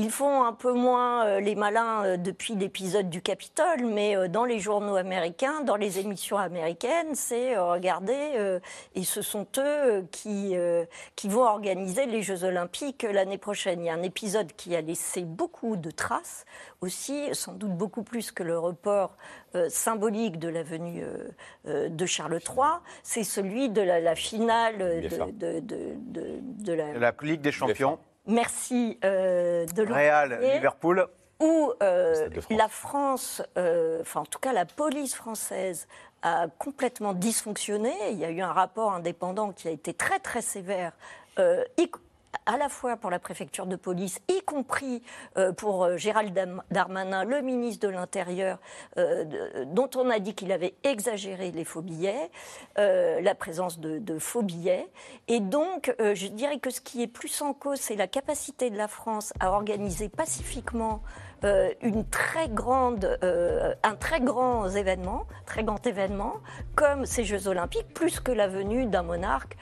Ils font un peu moins euh, les malins euh, depuis l'épisode du Capitole, mais euh, dans les journaux américains, dans les émissions américaines, c'est euh, regardez, euh, et ce sont eux qui, euh, qui vont organiser les Jeux Olympiques l'année prochaine. Il y a un épisode qui a laissé beaucoup de traces aussi, sans doute beaucoup plus que le report euh, symbolique de la venue euh, euh, de Charles III, c'est celui de la, la finale de, de, de, de- de la, La Ligue des Champions, Merci euh, de le Real, Liverpool. où euh, France. la France, euh, enfin en tout cas la police française a complètement dysfonctionné. Il y a eu un rapport indépendant qui a été très très sévère. euh, y- à la fois pour la préfecture de police, y compris euh, pour euh, Gérald Darmanin, le ministre de l'Intérieur, euh, dont on a dit qu'il avait exagéré les faux billets, la présence de, faux billets. Et donc, je dirais que ce qui est plus en cause, c'est la capacité de la France à organiser pacifiquement une très grande, un très grand événement, très grand événement, comme ces Jeux Olympiques, plus que la venue d'un monarque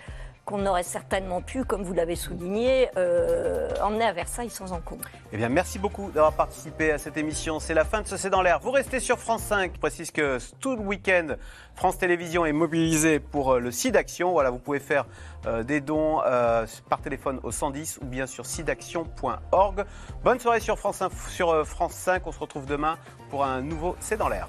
qu'on aurait certainement pu, comme vous l'avez souligné, euh, emmener à Versailles sans encombre. Eh bien, merci beaucoup d'avoir participé à cette émission. C'est la fin de ce C'est dans l'air. Vous restez sur France 5. Je précise que tout le week-end, France Télévisions est mobilisée pour euh, le SIDAction. Voilà, vous pouvez faire euh, des dons par téléphone au 110 ou bien sur sidaction.org. Bonne soirée sur France, sur France 5. On se retrouve demain pour un nouveau C'est dans l'air.